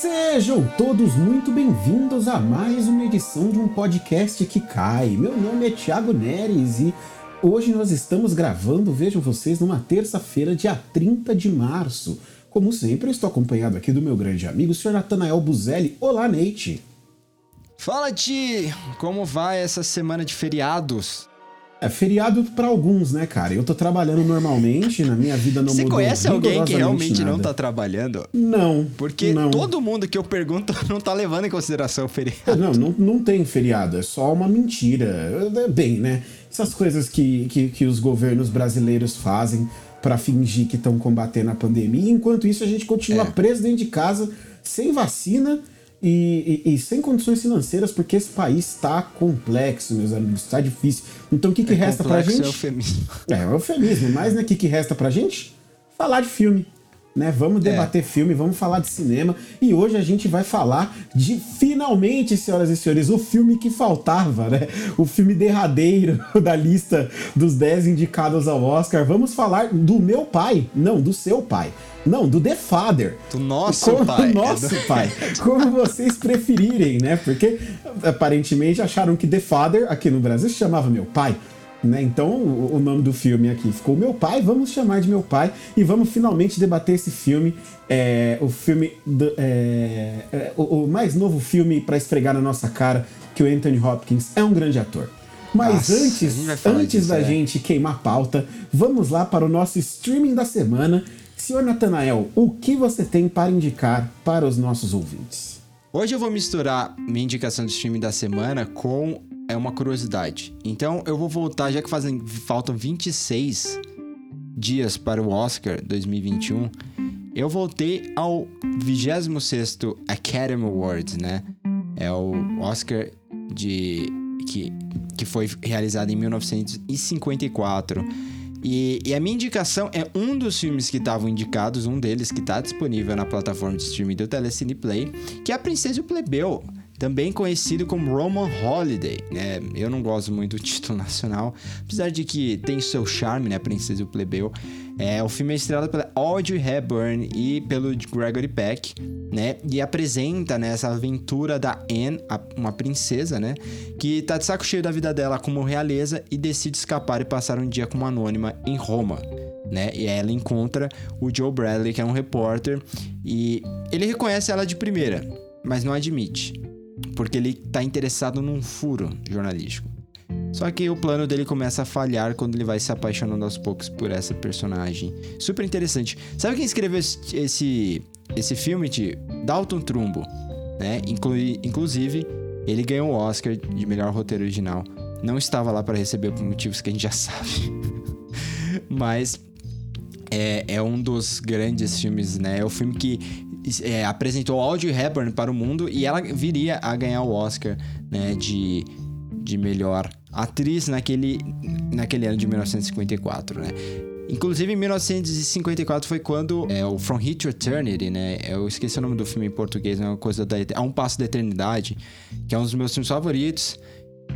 Sejam todos muito bem-vindos a mais uma edição de um podcast que cai. Meu nome é Thiago Neres e hoje nós estamos gravando, vejam vocês, numa terça-feira, dia 30 de março. Como sempre, estou acompanhado aqui do meu grande amigo, o Sr. Natanael Buzelli. Olá, Neite! Fala, Ti! Como vai essa semana de feriados? É feriado para alguns, né, cara? Eu tô trabalhando normalmente, na minha vida não Você conhece alguém que realmente nada. não tá trabalhando? Não. Porque não. todo mundo que eu pergunto não tá levando em consideração o feriado. Não, não, não tem feriado, é só uma mentira. É, Bem, né? Essas coisas que, que, que os governos brasileiros fazem para fingir que estão combatendo a pandemia. Enquanto isso, a gente continua É. preso dentro de casa, sem vacina e, e- e sem condições financeiras, porque esse país está complexo, meus amigos, está difícil. Então, o que, que resta pra Complexo gente? é eufemismo. É, é eufemismo, mas né, o que, que resta pra gente? Falar de filme. Né? Vamos debater filme, vamos falar de cinema. E hoje a gente vai falar de, finalmente, senhoras e senhores, o filme que faltava, né? O filme derradeiro da lista dos 10 indicados ao Oscar. Vamos falar do meu pai. Não, do seu pai. Não, do The Father. Do nosso Como- pai. Nosso pai. Como vocês preferirem, né? Porque aparentemente acharam que The Father, aqui no Brasil, se chamava Meu Pai. Né? Então o, o nome do filme aqui ficou Meu Pai, vamos chamar de Meu Pai e vamos finalmente debater esse filme, é, o filme, do- é, é, o, o mais novo filme pra esfregar na nossa cara que o Anthony Hopkins é um grande ator. Mas Nossa, antes, antes disso, da é. gente queimar pauta, vamos lá para o nosso streaming da semana. Senhor Natanael, o que você tem para indicar para os nossos ouvintes? Hoje eu vou misturar minha indicação de streaming da semana com é uma curiosidade. Então eu vou voltar, já que fazem, faltam 26 dias para o Oscar 2021, eu voltei ao 26º Academy Awards, né? É o Oscar de que, que foi realizado em 1954. E, e a minha indicação é um dos filmes que estavam indicados, um deles que está disponível na plataforma de streaming do Telecine Play, que é A Princesa e o Plebeu, também conhecido como Roman Holiday, né? Eu não gosto muito do título nacional, apesar de que tem seu charme, né? Princesa e o Plebeu. É, o filme é estrelado pela Audrey Hepburn e pelo Gregory Peck, né? E apresenta né, essa aventura da Anne, uma princesa, né? Que tá de saco cheio da vida dela como realeza e decide escapar e passar um dia como anônima em Roma. Né? E ela encontra o Joe Bradley, que é um repórter, e ele reconhece ela de primeira, mas não admite, porque ele tá interessado num furo jornalístico. Só que o plano dele começa a falhar quando ele vai se apaixonando aos poucos por essa personagem. Super interessante. Sabe quem escreveu esse, esse, filme, Ti? Dalton Trumbo, né? Inclui, inclusive, ele ganhou o Oscar de melhor roteiro original. Não estava lá para receber por motivos que a gente já sabe. Mas é, é um dos grandes filmes, né? É o filme que é, apresentou Audrey Hepburn para o mundo e ela viria a ganhar o Oscar, né? De, de melhor atriz naquele, naquele ano de 1954, né? Inclusive, em 1954 foi quando é, o From Here to Eternity, né? Eu esqueci o nome do filme em português, é uma coisa da... A Um Passo da Eternidade, que é um dos meus filmes favoritos.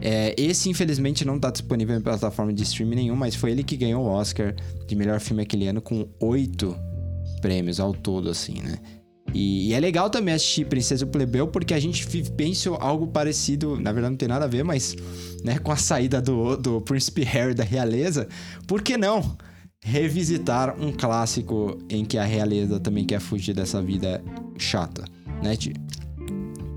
É, esse, infelizmente, não tá disponível em plataforma de streaming nenhum, mas foi ele que ganhou o Oscar de melhor filme aquele ano com oito prêmios ao todo, assim, né? E, e é legal também assistir Princesa o Plebeu, porque a gente pensa algo parecido, na verdade não tem nada a ver, mas né, com a saída do, do Príncipe Harry da realeza, por que não revisitar um clássico em que a realeza também quer fugir dessa vida chata, né, Ti?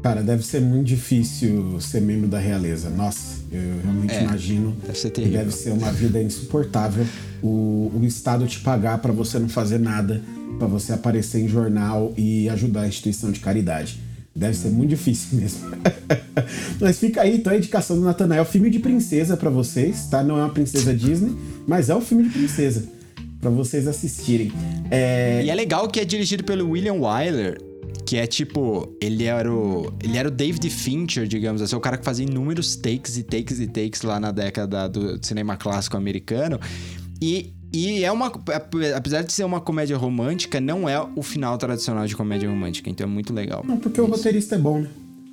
Cara, deve ser muito difícil ser membro da realeza. Nossa, eu realmente É, imagino deve ser que terrível. deve ser uma vida insuportável. O, o Estado te pagar pra você não fazer nada, pra você aparecer em jornal e ajudar a instituição de caridade. Deve ser muito difícil mesmo. mas fica aí, então, a indicação do Natanael. Filme de princesa pra vocês, tá? Não é uma princesa Disney, mas é um filme de princesa. Pra vocês assistirem. É, E é legal que é dirigido pelo William Wyler, que é tipo, ele era o, ele era o David Fincher, digamos assim, o cara que fazia inúmeros takes e takes e takes lá na década do cinema clássico americano. E, e é uma, apesar de ser uma comédia romântica, não é o final tradicional de comédia romântica, então é muito legal. Não, porque o roteirista é bom, né?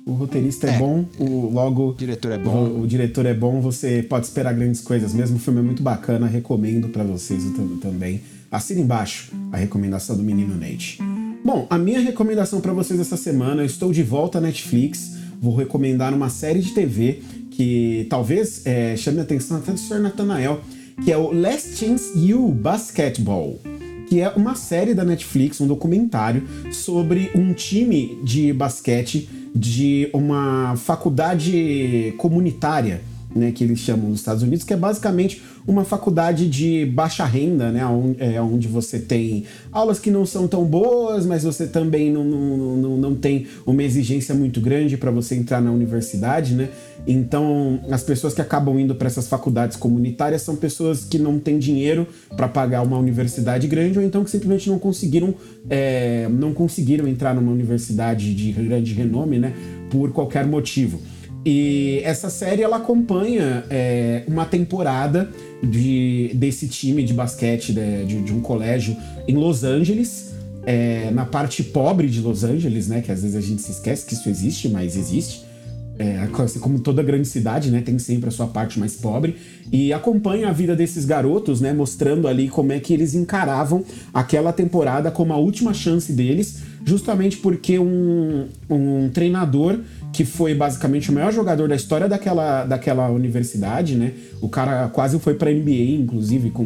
O roteirista é, É. bom, o, logo O diretor é bom. o, o diretor é bom, você pode esperar grandes coisas mesmo. O filme é muito bacana, recomendo pra vocês tam- também. Assina embaixo a recomendação do menino Nate. Bom, a minha recomendação para vocês essa semana, eu estou de volta à Netflix, vou recomendar uma série de TV que talvez é, chame a atenção até do Sr. Nathanael, que é o Last Chance You Basketball, que é uma série da Netflix, um documentário sobre um time de basquete de uma faculdade comunitária, né, que eles chamam nos Estados Unidos, que é basicamente uma faculdade de baixa renda, né? Onde, é, onde você tem aulas que não são tão boas, mas você também não, não, não, não tem uma exigência muito grande para você entrar na universidade, né? Então, as pessoas que acabam indo para essas faculdades comunitárias são pessoas que não têm dinheiro para pagar uma universidade grande ou então que simplesmente não conseguiram, é, não conseguiram entrar numa universidade de grande renome, né? Por qualquer motivo. E essa série ela acompanha é, uma temporada de, desse time de basquete de, de, de um colégio em Los Angeles, é, na parte pobre de Los Angeles, né? Que às vezes a gente se esquece que isso existe, mas existe. É, assim como toda grande cidade, né, tem sempre a sua parte mais pobre e acompanha a vida desses garotos, né, mostrando ali como é que eles encaravam aquela temporada como a última chance deles, justamente porque um, um treinador que foi basicamente o maior jogador da história daquela, daquela universidade, né? O cara quase foi para NBA, inclusive, com,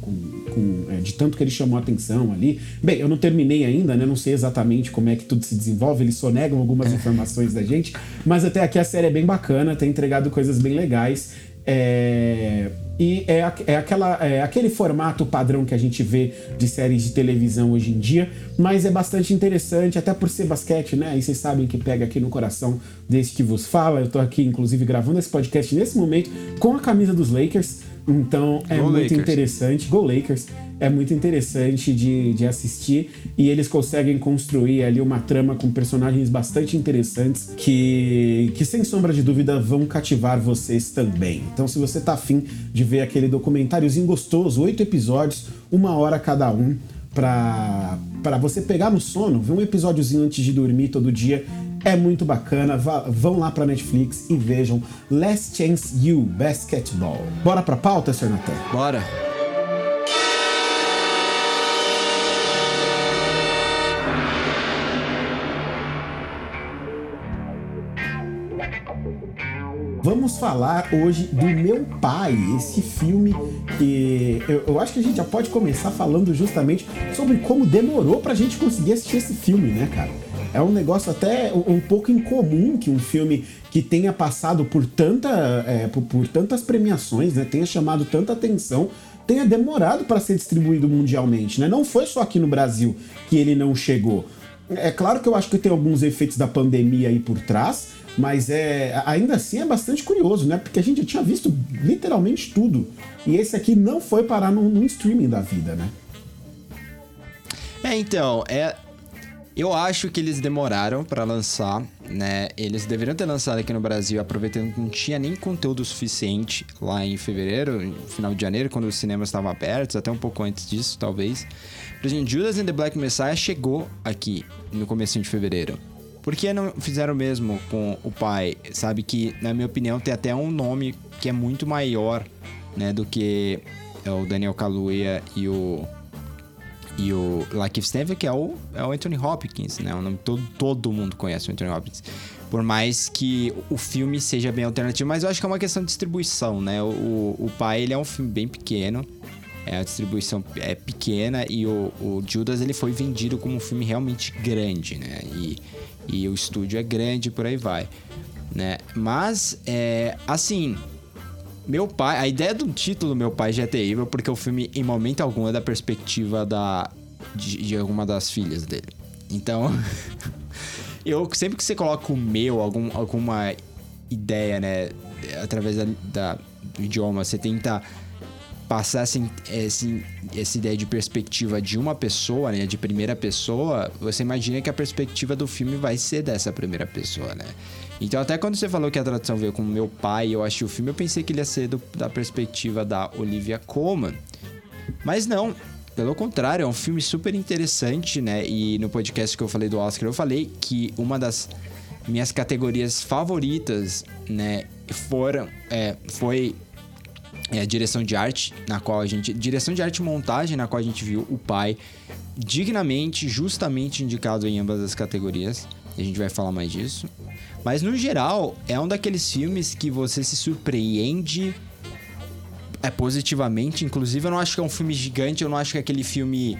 com, com é, de tanto que ele chamou a atenção ali. Bem, eu não terminei ainda, né? Não sei exatamente como é que tudo se desenvolve, eles sonegam algumas informações da gente, mas até aqui a série é bem bacana, tem entregado coisas bem legais. É, e é, é, aquela, é aquele formato padrão que a gente vê de séries de televisão hoje em dia, mas é bastante interessante, até por ser basquete, né? E vocês sabem que pega aqui no coração desse que vos fala. Eu tô aqui, inclusive, gravando esse podcast nesse momento com a camisa dos Lakers. Então é Go muito Lakers. interessante. Go Lakers! É muito interessante de, de assistir e eles conseguem construir ali uma trama com personagens bastante interessantes que, que sem sombra de dúvida vão cativar vocês também. Então, se você tá afim de ver aquele documentáriozinho gostoso, oito episódios, uma hora cada um, para você pegar no sono, ver um episódiozinho antes de dormir todo dia é muito bacana. Vá, vão lá pra Netflix e vejam Last Chance You Basketball. Bora pra pauta, Sr. Natan? Bora. Vamos falar hoje do Meu Pai, esse filme que eu, eu, acho que a gente já pode começar falando justamente sobre como demorou pra gente conseguir assistir esse filme, né, cara? É um negócio até um pouco incomum que um filme que tenha passado por, tanta, é, por, por tantas premiações, né, tenha chamado tanta atenção, tenha demorado para ser distribuído mundialmente, né? Não foi só aqui no Brasil que ele não chegou. É claro que eu acho que tem alguns efeitos da pandemia aí por trás, mas é ainda assim é bastante curioso, né? Porque a gente já tinha visto literalmente tudo. E esse aqui não foi parar num, num streaming da vida, né? É, então, é, eu acho que eles demoraram para lançar, né? Eles deveriam ter lançado aqui no Brasil, aproveitando que não tinha nem conteúdo suficiente lá em fevereiro, final de janeiro, quando os cinemas estavam abertos, até um pouco antes disso, talvez. Por exemplo, Judas and the Black Messiah chegou aqui no começo de fevereiro. Por que não fizeram o mesmo com o pai? Sabe que, na minha opinião, tem até um nome que é muito maior, né, do que o Daniel Kaluuya e o e o Lakeith Stanfield, que é o, é o Anthony Hopkins, né? O nome todo, todo mundo conhece o Anthony Hopkins. Por mais que o filme seja bem alternativo, mas eu acho que é uma questão de distribuição, né? O, o Pai, ele é um filme bem pequeno, é, a distribuição é pequena e o, o Judas, ele foi vendido como um filme realmente grande, né? E, e o estúdio é grande, por aí vai, né? Mas, é, assim, meu pai, a ideia do título Meu Pai já é terrível, porque o filme, em momento algum, é da perspectiva da, de, de alguma das filhas dele. Então, eu sempre que você coloca o meu, algum, alguma ideia, né, através da, da, do idioma, você tenta passar esse, essa ideia de perspectiva de uma pessoa, né, de primeira pessoa, você imagina que a perspectiva do filme vai ser dessa primeira pessoa, né? Então, até quando você falou que a tradução veio com meu pai, eu achei o filme, eu pensei que ele ia ser do, da perspectiva da Olivia Colman. Mas não, pelo contrário, é um filme super interessante, né? E no podcast que eu falei do Oscar, eu falei que uma das minhas categorias favoritas, né, foram, é, foi é, direção de arte, na qual a gente. Direção de arte e montagem, na qual a gente viu o pai dignamente, justamente indicado em ambas as categorias. A gente vai falar mais disso. Mas no geral, é um daqueles filmes que você se surpreende é positivamente. Inclusive, eu não acho que é um filme gigante, eu não acho que é aquele filme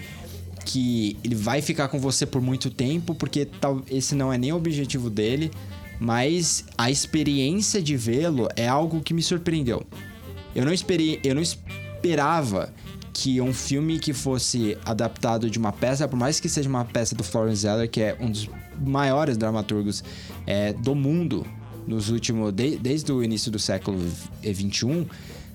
que ele vai ficar com você por muito tempo, porque tal, esse não é nem o objetivo dele, mas a experiência de vê-lo é algo que me surpreendeu. Eu não esperei, eu não esperava que um filme que fosse adaptado de uma peça, por mais que seja uma peça do Florence Zeller, que é um dos maiores dramaturgos é, do mundo nos últimos de, desde o início do século 21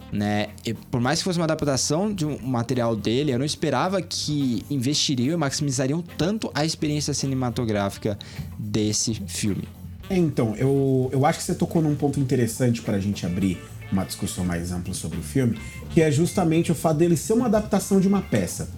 né? E por mais que fosse uma adaptação de um material dele, eu não esperava que investiriam e maximizariam tanto a experiência cinematográfica desse filme. Então, eu, eu acho que você tocou num ponto interessante para a gente abrir uma discussão mais ampla sobre o filme, que é justamente o fato dele ser uma adaptação de uma peça.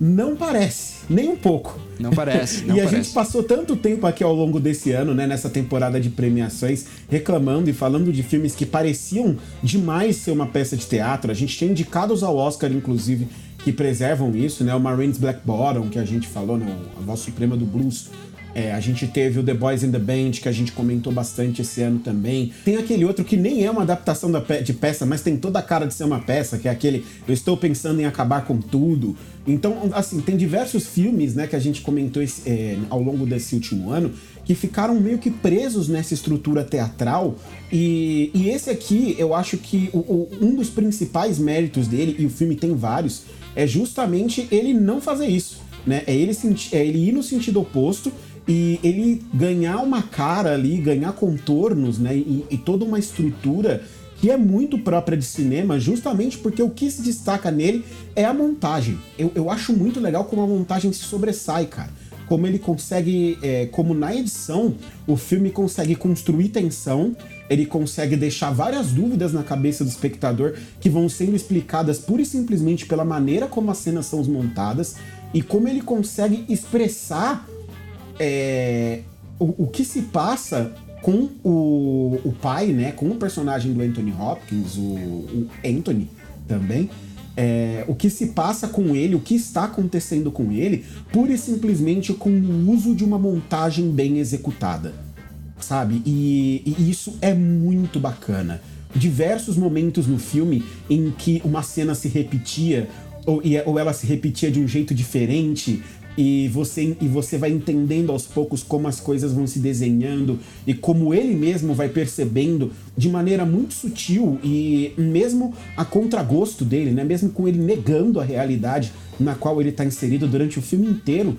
Não parece, nem um pouco. Não parece, não E a parece. gente passou tanto tempo aqui ao longo desse ano, né, nessa temporada de premiações, reclamando e falando de filmes que pareciam demais ser uma peça de teatro. A gente tem indicados ao Oscar, inclusive, que preservam isso, né? O Marines Black Bottom, que a gente falou, né? A voz suprema do blues. É, a gente teve o The Boys in the Band, que a gente comentou bastante esse ano também. Tem aquele outro que nem é uma adaptação da pe de peça, mas tem toda a cara de ser uma peça, que é aquele Eu Estou Pensando em Acabar com Tudo. Então, assim, tem diversos filmes, né, que a gente comentou esse, é, ao longo desse último ano, que ficaram meio que presos nessa estrutura teatral. E, e esse aqui, eu acho que o, o, um dos principais méritos dele, e o filme tem vários, é justamente ele não fazer isso. Né? É, ele, é ele ir no sentido oposto e ele ganhar uma cara ali, ganhar contornos, né? E, e, toda uma estrutura que é muito própria de cinema, justamente porque o que se destaca nele é a montagem. Eu, eu acho muito legal como a montagem se sobressai, cara. Como ele consegue, é, como na edição, o filme consegue construir tensão, ele consegue deixar várias dúvidas na cabeça do espectador que vão sendo explicadas pura e simplesmente pela maneira como as cenas são montadas e como ele consegue expressar é, o, o que se passa com o, o pai, né? Com o personagem do Anthony Hopkins, o, o Anthony também. É, o que se passa com ele, o que está acontecendo com ele, pura e simplesmente com o uso de uma montagem bem executada, sabe? E, e isso é muito bacana. Diversos momentos no filme em que uma cena se repetia ou, ou ela se repetia de um jeito diferente, e você, e você vai entendendo aos poucos como as coisas vão se desenhando e como ele mesmo vai percebendo de maneira muito sutil e mesmo a contragosto dele, né? Mesmo com ele negando a realidade na qual ele está inserido durante o filme inteiro,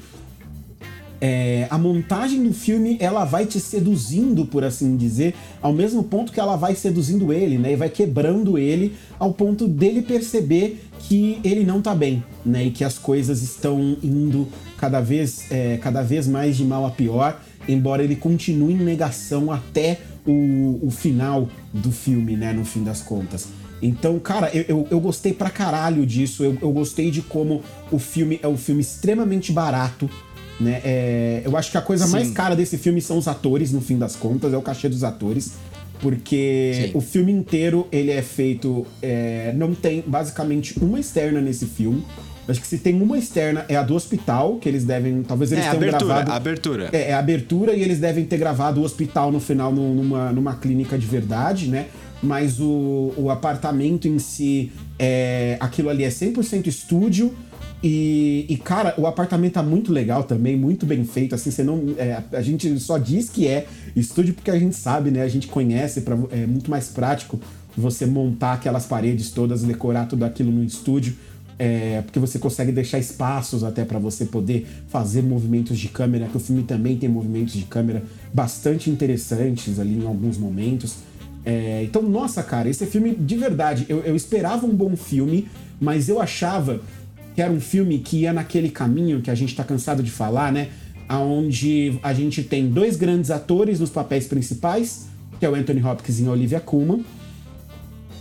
é, a montagem do filme ela vai te seduzindo, por assim dizer, ao mesmo ponto que ela vai seduzindo ele, né? E vai quebrando ele ao ponto dele perceber que ele não tá bem, né? E que as coisas estão indo cada vez, é, cada vez mais de mal a pior, embora ele continue em negação até o, o final do filme, né? No fim das contas. Então, cara, eu, eu, eu, gostei pra caralho disso. Eu, eu gostei de como o filme é um filme extremamente barato. Né? É, eu acho que a coisa Sim. mais cara desse filme são os atores, no fim das contas, é o cachê dos atores. Porque Sim. o filme inteiro ele é feito. É, não tem basicamente uma externa nesse filme. Acho que se tem uma externa é a do hospital, que eles devem. Talvez eles é, tenham abertura, gravado. Abertura. É, é a abertura e eles devem ter gravado o hospital no final numa, numa clínica de verdade, né? Mas o, o apartamento em si, é, aquilo ali é 100% estúdio. E, e, cara, o apartamento tá muito legal também, muito bem feito. Assim, você não. É, a gente só diz que é estúdio porque a gente sabe, né? A gente conhece, pra, é muito mais prático você montar aquelas paredes todas, decorar tudo aquilo no estúdio. É, porque você consegue deixar espaços até para você poder fazer movimentos de câmera, que o filme também tem movimentos de câmera bastante interessantes ali em alguns momentos. É, então, nossa, cara, esse filme, de verdade, eu, eu esperava um bom filme, mas eu achava que era um filme que ia naquele caminho que a gente tá cansado de falar, né? Onde a gente tem dois grandes atores nos papéis principais, que é o Anthony Hopkins e a Olivia Colman.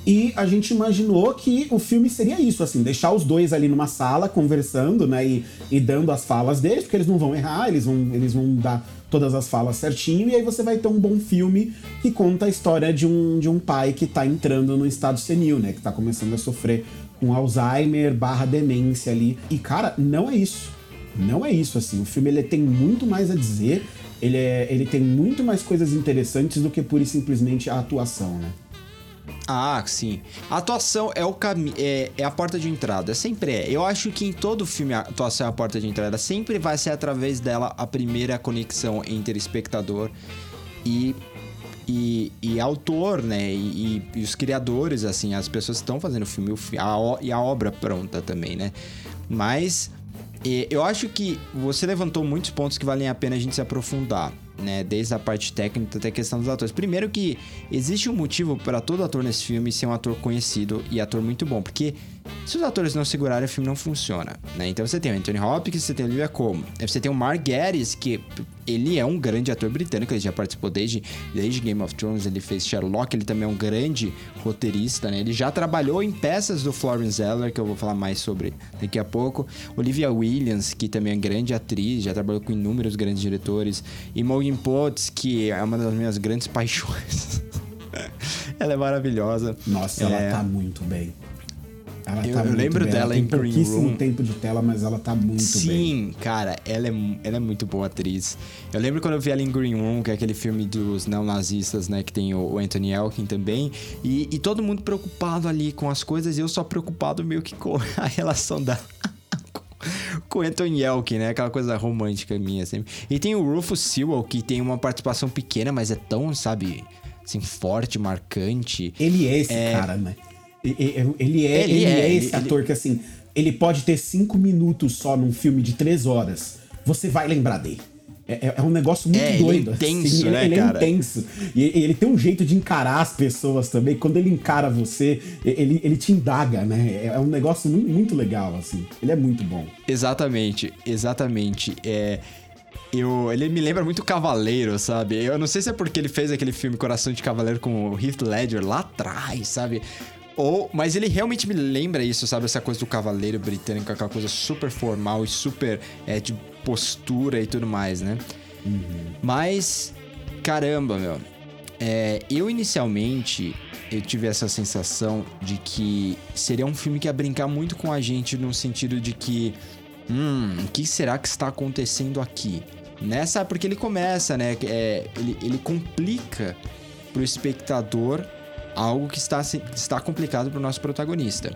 E a gente imaginou que o filme seria isso, assim, deixar os dois ali numa sala conversando, né? E, e dando as falas deles, porque eles não vão errar, eles vão, eles vão dar todas as falas certinho, e aí você vai ter um bom filme que conta a história de um, de um pai que tá entrando no estado senil, né? Que tá começando a sofrer um Alzheimer barra demência ali. E, cara, não é isso. Não é isso, assim. O filme ele tem muito mais a dizer, ele, é, ele tem muito mais coisas interessantes do que pura e simplesmente a atuação, né? Ah, sim. A atuação é o caminho, é, é, a porta de entrada, sempre é. Eu acho que em todo filme a atuação é a porta de entrada, sempre vai ser através dela a primeira conexão entre espectador e e, e autor, né? E, e, os criadores, assim, as pessoas estão fazendo o filme a, e a obra pronta também, né? Mas eu acho que você levantou muitos pontos que valem a pena a gente se aprofundar né? Desde a parte técnica até a questão dos atores. Primeiro que existe um motivo para todo ator nesse filme ser um ator conhecido e ator muito bom, porque se os atores não segurarem, o filme não funciona, né? Então você tem o Anthony Hopkins, você tem o Olivia Colman, você tem o Mark Gatiss, que ele é um grande ator britânico, ele já participou desde, desde Game of Thrones, ele fez Sherlock, ele também é um grande roteirista, né? Ele já trabalhou em peças do Florence Zeller, que eu vou falar mais sobre daqui a pouco. Olivia Williams, que também é grande atriz, já trabalhou com inúmeros grandes diretores. E Morgan Potts, que é uma das minhas grandes paixões. ela é maravilhosa. Nossa, é... ela tá muito bem. Ela eu, tá eu lembro dela em Green pouquíssimo tempo de tela, mas ela tá muito Sim, bem. Sim, cara, ela é, ela é muito boa atriz. Eu lembro quando eu vi ela em Green Room, que é aquele filme dos não-nazistas, né? Que tem o, Anthony Elkin também. E, e todo mundo preocupado ali com as coisas, e eu só preocupado meio que com a relação da com Anthony Elkin, né? Aquela coisa romântica minha sempre. E tem o Rufus Sewell, que tem uma participação pequena, mas é tão, sabe, assim, forte, marcante. Ele é esse é... cara, né? Ele é, ele, ele é, é, esse ele, ator que, assim, ele pode ter cinco minutos só num filme de três horas. Você vai lembrar dele. É, é, é um negócio muito é, doido. Ele é intenso, assim. né, ele, cara? é intenso. E ele tem um jeito de encarar as pessoas também. Quando ele encara você, ele, ele te indaga, né? É, é um negócio muito, muito legal, assim. Ele é muito bom. Exatamente, exatamente. É. Eu, ele me lembra muito Cavaleiro, sabe? Eu não sei se é porque ele fez aquele filme Coração de Cavaleiro com o Heath Ledger lá atrás, sabe? Ou, mas ele realmente me lembra isso, sabe? Essa coisa do cavaleiro britânico, aquela coisa super formal e super é, de postura e tudo mais, né? Uhum. Mas, caramba, meu. É, eu inicialmente eu tive essa sensação de que seria um filme que ia brincar muito com a gente no sentido de que, hum, o que será que está acontecendo aqui? Nessa, porque ele começa, né? É, ele, ele complica pro espectador algo que está, está complicado para o nosso protagonista.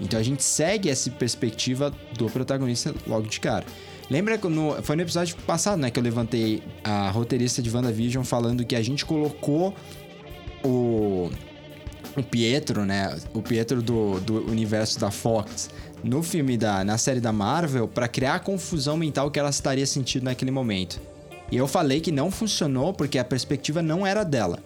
Então a gente segue essa perspectiva do protagonista logo de cara. Lembra que no, foi no episódio passado, né, que eu levantei a roteirista de WandaVision falando que a gente colocou o, o Pietro, né, o Pietro do, do universo da Fox no filme da na série da Marvel para criar a confusão mental que ela estaria sentindo naquele momento. E eu falei que não funcionou porque a perspectiva não era dela.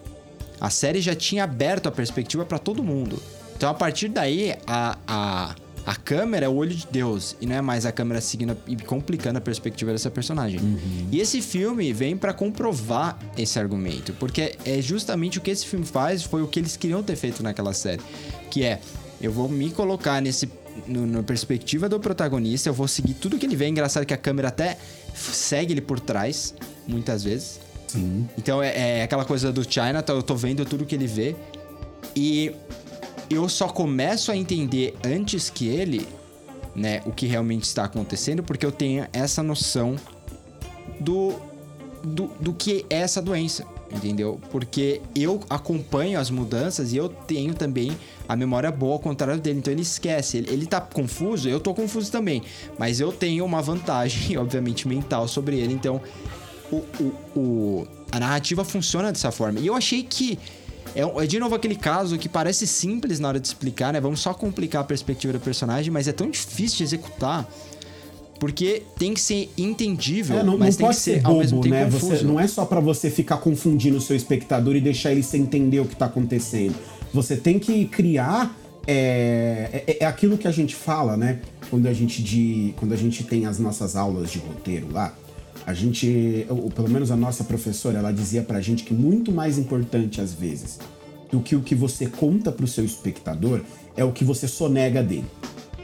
A série já tinha aberto a perspectiva para todo mundo. Então a partir daí, a, a, a câmera é o olho de Deus e não é mais a câmera seguindo e complicando a perspectiva dessa personagem. Uhum. E esse filme vem para comprovar esse argumento, porque é justamente o que esse filme faz, foi o que eles queriam ter feito naquela série, que é eu vou me colocar nesse no, na perspectiva do protagonista, eu vou seguir tudo que ele vê. É engraçado que a câmera até segue ele por trás, muitas vezes. Sim. Então é, é aquela coisa do China, tá, eu tô vendo tudo que ele vê. E eu só começo a entender antes que ele, né, o que realmente está acontecendo, porque eu tenho essa noção do, do, do que é essa doença, entendeu? Porque eu acompanho as mudanças e eu tenho também a memória boa ao contrário dele, então ele esquece. Ele, ele tá confuso, eu tô confuso também, mas eu tenho uma vantagem, obviamente, mental sobre ele, então o, o, o, a narrativa funciona dessa forma. E eu achei que. É, é, de novo aquele caso que parece simples na hora de explicar, né? Vamos só complicar a perspectiva do personagem, mas é tão difícil de executar. Porque tem que ser entendível, é, não, mas não tem que ser, ser bobo, ao mesmo tempo né? confuso. Você, não é só para você ficar confundindo o seu espectador e deixar ele sem entender o que tá acontecendo. Você tem que criar é, é, é, aquilo que a gente fala, né? Quando a gente, de, quando a gente tem as nossas aulas de roteiro lá, a gente, ou pelo menos a nossa professora, ela dizia pra gente que muito mais importante às vezes do que o que você conta pro seu espectador é o que você sonega dele.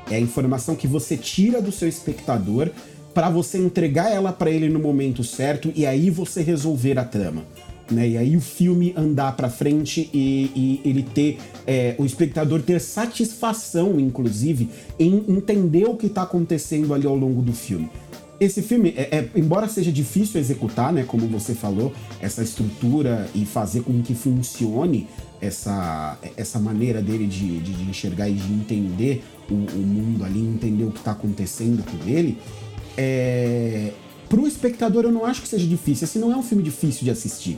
É a informação que você tira do seu espectador para você entregar ela para ele no momento certo e aí você resolver a trama. Né? E aí o filme andar para frente e, e, ele ter é, o espectador ter satisfação, inclusive, em entender o que está acontecendo ali ao longo do filme. Esse filme, é, é, embora seja difícil executar, né, como você falou, essa estrutura e fazer com que funcione essa, essa maneira dele de, de, de enxergar e de entender o, o, mundo ali, entender o que está acontecendo com ele, é, para o espectador eu não acho que seja difícil. Esse não é um filme difícil de assistir.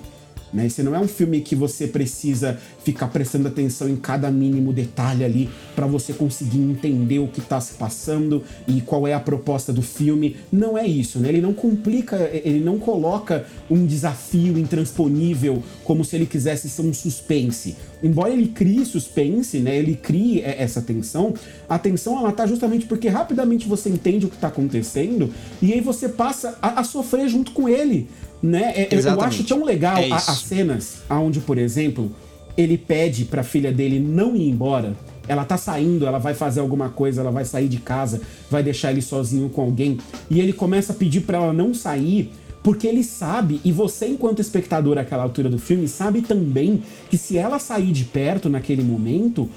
Né? Esse não é um filme que você precisa ficar prestando atenção em cada mínimo detalhe ali para você conseguir entender o que está se passando e qual é a proposta do filme. Não é isso, né? Ele não complica, ele não coloca um desafio intransponível como se ele quisesse ser um suspense. Embora ele crie suspense, né? Ele crie essa tensão. A tensão ela tá justamente porque rapidamente você entende o que está acontecendo e aí você passa a, a sofrer junto com ele né? É, eu acho tão legal é as cenas onde, por exemplo, ele pede pra filha dele não ir embora. Ela tá saindo, ela vai fazer alguma coisa, ela vai sair de casa, vai deixar ele sozinho com alguém. E ele começa a pedir para ela não sair, porque ele sabe, e você, enquanto espectador àquela altura do filme, sabe também que se ela sair de perto naquele momento,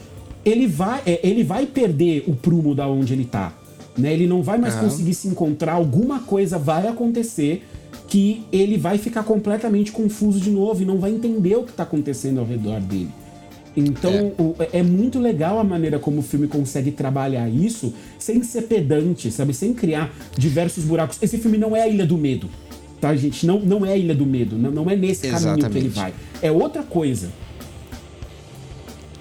ele vai, é, ele vai perder o prumo da onde ele tá. Né? Ele não vai mais uhum. conseguir se encontrar, alguma coisa vai acontecer que ele vai ficar completamente confuso de novo e não vai entender o que está acontecendo ao redor dele. Então é. O, é. muito legal a maneira como o filme consegue trabalhar isso sem ser pedante, sabe? Sem criar diversos buracos. Esse filme não é a Ilha do Medo, tá, gente? Não, não é a Ilha do Medo, não, não é nesse Exatamente. caminho que ele vai. É outra coisa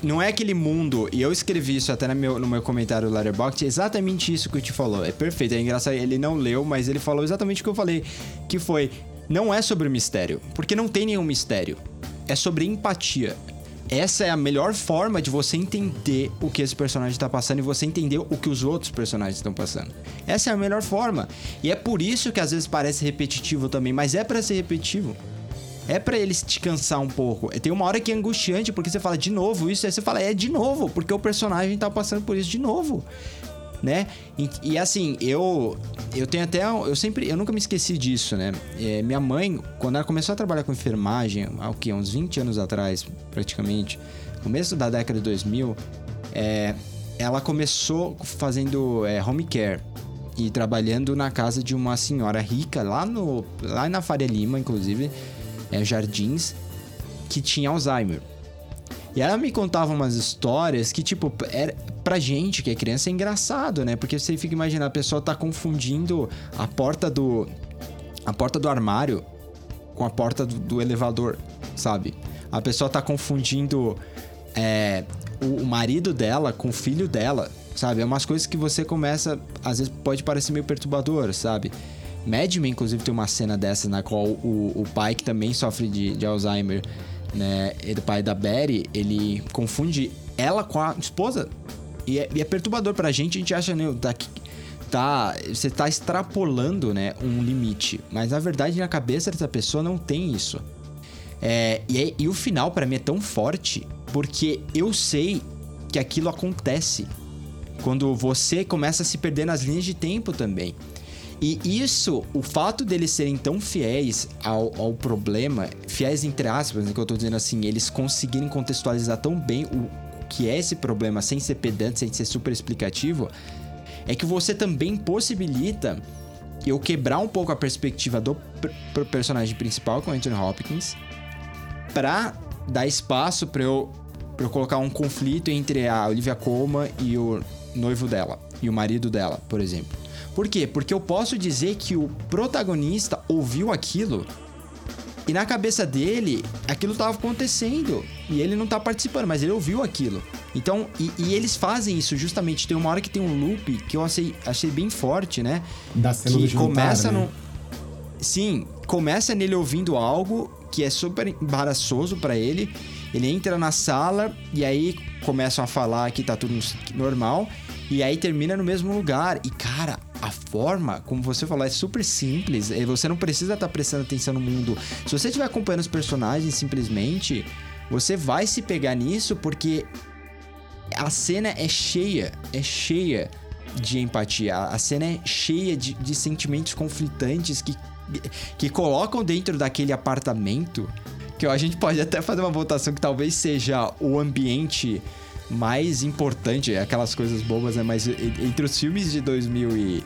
não é aquele mundo, e eu escrevi isso até no meu, no meu comentário do Letterboxd, é exatamente isso que o te falou. É perfeito, é engraçado, ele não leu, mas ele falou exatamente o que eu falei, que foi, não é sobre mistério, porque não tem nenhum mistério. É sobre empatia. Essa é a melhor forma de você entender o que esse personagem está passando e você entender o que os outros personagens estão passando. Essa é a melhor forma. E é por isso que às vezes parece repetitivo também, mas é para ser repetitivo é para eles te cansar um pouco. Tem uma hora que é angustiante, porque você fala de novo isso, aí você fala, é de novo, porque o personagem tá passando por isso de novo. Né? E, e, assim, eu eu tenho até eu sempre eu nunca me esqueci disso, né? É, minha mãe, quando ela começou a trabalhar com enfermagem, há o uns 20 anos atrás, praticamente, começo da década de 2000, é, ela começou fazendo é, home care e trabalhando na casa de uma senhora rica lá no lá na Faria Lima, inclusive, é, Jardins, que tinha Alzheimer. E ela me contava umas histórias que, tipo, era, pra gente que é criança é engraçado, né? Porque você fica imaginando, a pessoa tá confundindo a porta do. a porta do armário com a porta do, do elevador, sabe? A pessoa tá confundindo é, o, o marido dela com o filho dela, sabe? É umas coisas que você começa. Às vezes pode parecer meio perturbador, sabe? Mad Men, inclusive, tem uma cena dessa na qual o, o pai, que também sofre de, de Alzheimer, né? E o pai da Betty, ele confunde ela com a esposa. E é, e é perturbador pra gente, a gente acha, né, tá, tá, você tá extrapolando, né, um limite. Mas na verdade, na cabeça dessa pessoa não tem isso. É, e, e o final para mim é tão forte porque eu sei que aquilo acontece quando você começa a se perder nas linhas de tempo também. E isso, o fato deles serem tão fiéis ao, ao problema, fiéis entre aspas, né, que eu tô dizendo assim, eles conseguirem contextualizar tão bem o que é esse problema sem ser pedante, sem ser super explicativo, é que você também possibilita eu quebrar um pouco a perspectiva do personagem principal, com é Anthony Hopkins, pra dar espaço para eu, pra eu colocar um conflito entre a Olivia Colman e o noivo dela, e o marido dela, por exemplo. Por quê? Porque eu posso dizer que o protagonista ouviu aquilo e na cabeça dele aquilo estava acontecendo e ele não tá participando, mas ele ouviu aquilo. Então, e, e, eles fazem isso justamente. Tem uma hora que tem um loop que eu achei, achei bem forte, né? Da cena que jantar, começa né? no. Sim, começa nele ouvindo algo que é super embaraçoso para ele. Ele entra na sala e aí começam a falar que tá tudo normal. E aí termina no mesmo lugar. E, cara, a forma, como você falou, é super simples. Você não precisa estar tá prestando atenção no mundo. Se você estiver acompanhando os personagens simplesmente, você vai se pegar nisso porque a cena é cheia, é cheia de empatia. A cena é cheia de, de sentimentos conflitantes que, que colocam dentro daquele apartamento. Que a gente pode até fazer uma votação que talvez seja o ambiente mais importante, aquelas coisas bobas, né? Mas entre os filmes de 2000 e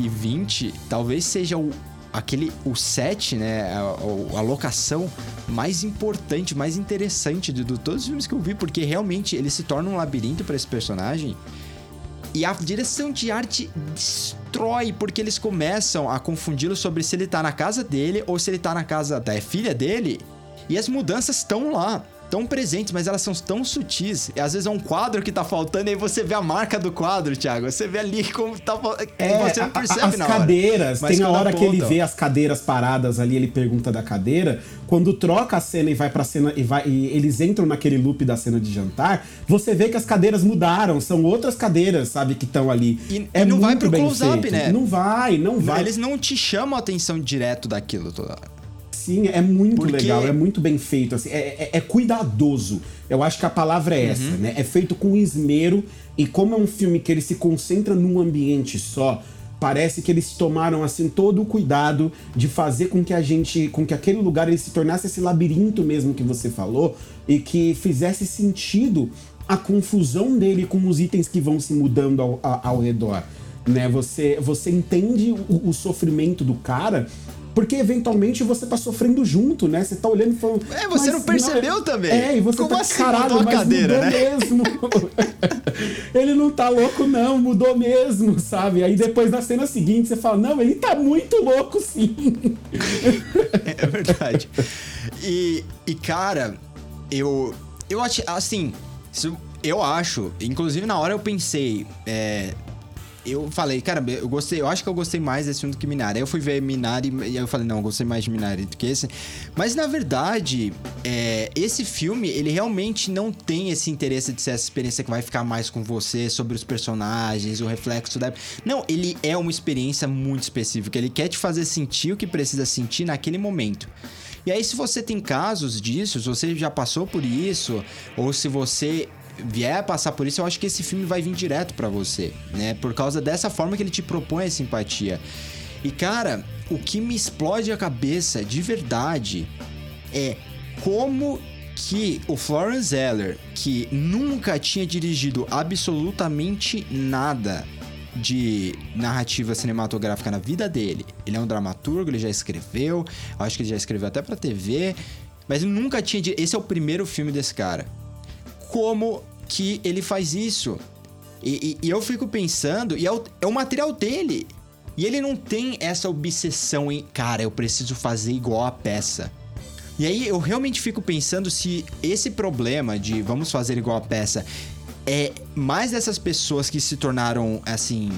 2020 talvez seja o, aquele o set, né, a, a, locação mais importante, mais interessante de, de, todos os filmes que eu vi, porque realmente ele se torna um labirinto para esse personagem. E a direção de arte destrói, porque eles começam a confundi-lo sobre se ele tá na casa dele ou se ele tá na casa da filha dele. E as mudanças estão lá tão presentes, mas elas são tão sutis. E às vezes é um quadro que tá faltando e aí você vê a marca do quadro, Thiago. Você vê ali como tá é, você não percebe a, as na cadeiras, hora. tem a hora que ele vê as cadeiras paradas ali, ele pergunta da cadeira. Quando troca a cena e vai pra cena e, vai, e eles entram naquele loop da cena de jantar, você vê que as cadeiras mudaram, são outras cadeiras, sabe, que estão ali. E, é e não vai pro close-up, né? Não vai, não vai. Eles não te chamam a atenção direto daquilo toda hora. É muito Porque... legal, é muito bem feito. Assim, é, é, é, cuidadoso. Eu acho que a palavra é essa, uhum. né? É feito com esmero e como é um filme que ele se concentra num ambiente só, parece que eles tomaram assim todo o cuidado de fazer com que a gente, com que aquele lugar ele se tornasse esse labirinto mesmo que você falou e que fizesse sentido a confusão dele com os itens que vão se mudando ao, ao, ao redor. Né? Você, você entende o, o sofrimento do cara porque eventualmente você tá sofrendo junto, né? Você tá olhando e falando. É, você não percebeu não... também. É, e você Como tá assim, caralho, mas cadeira, mudou né? mesmo. ele não tá louco, não, mudou mesmo, sabe? Aí depois na cena seguinte você fala, não, ele tá muito louco, sim. é verdade. E, e cara, eu. Eu acho. Assim, eu acho. Inclusive na hora eu pensei. É, eu falei, cara, eu gostei, eu acho que eu gostei mais desse filme do que Minari. Aí eu fui ver Minari e eu falei, não, eu gostei mais de Minari do que esse. Mas na verdade, é, esse filme, ele realmente não tem esse interesse de ser essa experiência que vai ficar mais com você, sobre os personagens, o reflexo da. Não, ele é uma experiência muito específica. Ele quer te fazer sentir o que precisa sentir naquele momento. E aí, se você tem casos disso, se você já passou por isso, ou se você vier passar por isso, eu acho que esse filme vai vir direto para você, né? Por causa dessa forma que ele te propõe a simpatia. E cara, o que me explode a cabeça de verdade é como que o Florence Zeller, que nunca tinha dirigido absolutamente nada de narrativa cinematográfica na vida dele. Ele é um dramaturgo, ele já escreveu, acho que ele já escreveu até para TV, mas ele nunca tinha. Esse é o primeiro filme desse cara. Como que ele faz isso. E, e, e eu fico pensando, e é o, é o material dele. E ele não tem essa obsessão em, cara, eu preciso fazer igual a peça. E aí eu realmente fico pensando se esse problema de vamos fazer igual a peça é mais dessas pessoas que se tornaram assim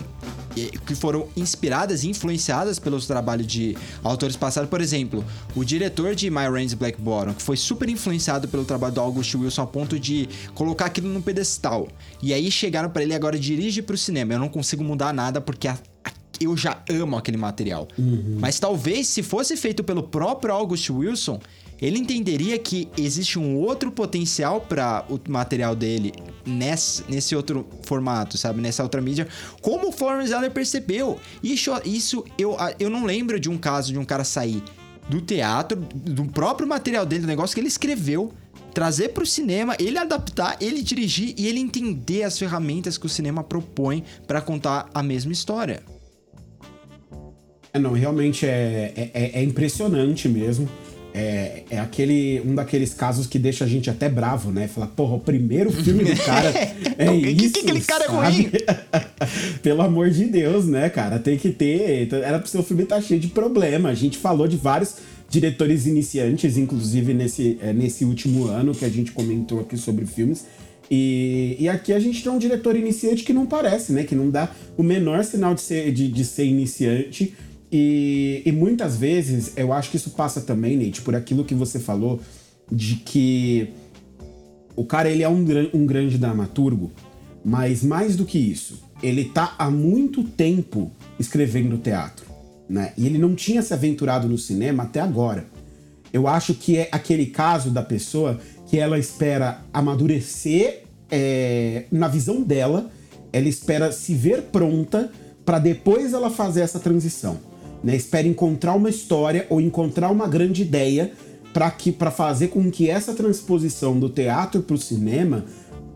que foram inspiradas e influenciadas pelos trabalhos de autores passados. Por exemplo, o diretor de My Rain's Black Bottom, que foi super influenciado pelo trabalho do August Wilson a ponto de colocar aquilo num pedestal. E aí chegaram para ele agora dirige para o cinema. Eu não consigo mudar nada porque a, a, eu já amo aquele material. Uhum. Mas talvez se fosse feito pelo próprio August Wilson, ele entenderia que existe um outro potencial para o material dele nesse, nesse outro formato, sabe? Nessa outra mídia, como o Florence Zeller percebeu. Isso, isso eu, eu não lembro de um caso de um cara sair do teatro, do próprio material dele, do negócio que ele escreveu, trazer para o cinema, ele adaptar, ele dirigir e ele entender as ferramentas que o cinema propõe para contar a mesma história. É, não, realmente é, é, é impressionante mesmo. É, é aquele um daqueles casos que deixa a gente até bravo, né? Falar, porra, o primeiro filme do cara é isso. Que, que aquele cara sabe? é ruim? Pelo amor de Deus, né, cara? Tem que ter. Era pro seu filme estar tá cheio de problema. A gente falou de vários diretores iniciantes, inclusive nesse, é, nesse último ano que a gente comentou aqui sobre filmes. E, e aqui a gente tem um diretor iniciante que não parece, né? Que não dá o menor sinal de ser, de, de ser iniciante e, e muitas vezes eu acho que isso passa também, Nate, por aquilo que você falou de que o cara ele é um, um grande dramaturgo, mas mais do que isso, ele tá há muito tempo escrevendo teatro, né? E ele não tinha se aventurado no cinema até agora. Eu acho que é aquele caso da pessoa que ela espera amadurecer é, na visão dela, ela espera se ver pronta para depois ela fazer essa transição né? Espera encontrar uma história ou encontrar uma grande ideia para que para fazer com que essa transposição do teatro para o cinema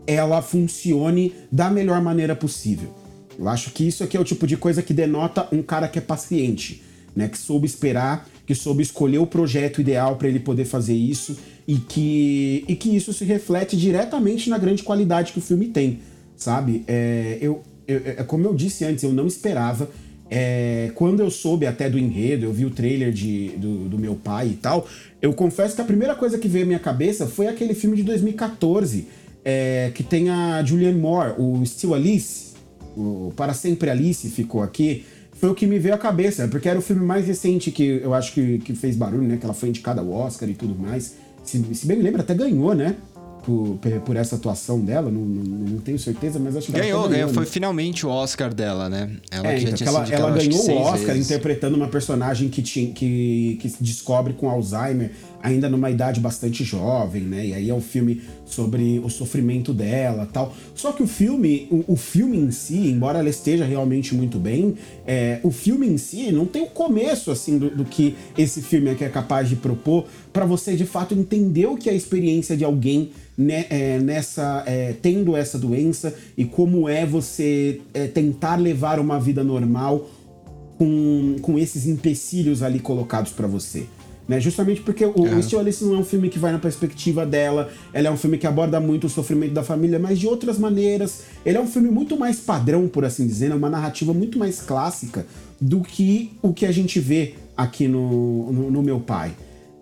ela funcione da melhor maneira possível. Eu acho que isso aqui é o tipo de coisa que denota um cara que é paciente, né? Que soube esperar, que soube escolher o projeto ideal para ele poder fazer isso e que, e que isso se reflete diretamente na grande qualidade que o filme tem, sabe? É, eu, eu, é como eu disse antes, eu não esperava. É, quando eu soube até do enredo, eu vi o trailer de, do, do meu pai e tal, eu confesso que a primeira coisa que veio à minha cabeça foi aquele filme de 2014, é, que tem a Julianne Moore, o Still Alice, o Para Sempre Alice ficou aqui, foi o que me veio à cabeça, porque era o filme mais recente que eu acho que, que fez barulho, né? Que ela foi indicada ao Oscar e tudo mais. Se, se bem me lembro, até ganhou, né? Por, por essa atuação dela, não, não, não, tenho certeza, mas acho que ganhou, ela ganhou, né? foi finalmente o Oscar dela, né? Ela, é, então, ela, ela ganhou o Oscar vezes. interpretando uma personagem que, tinha, que, que se descobre com Alzheimer ainda numa idade bastante jovem, né? E aí é um filme sobre o sofrimento dela tal. Só que o filme, o, o filme em si, embora ela esteja realmente muito bem, é, o filme em si não tem o começo, assim, do, do que esse filme aqui é capaz de propor para você, de fato, entender o que é a experiência de alguém né, é, nessa é, tendo essa doença e como é você é, tentar levar uma vida normal com, com esses empecilhos ali colocados para você. Né? Justamente porque o, é. o Alice não é um filme que vai na perspectiva dela, ela é um filme que aborda muito o sofrimento da família, mas de outras maneiras. Ele é um filme muito mais padrão, por assim dizer, é uma narrativa muito mais clássica do que o que a gente vê aqui no, no, no Meu Pai.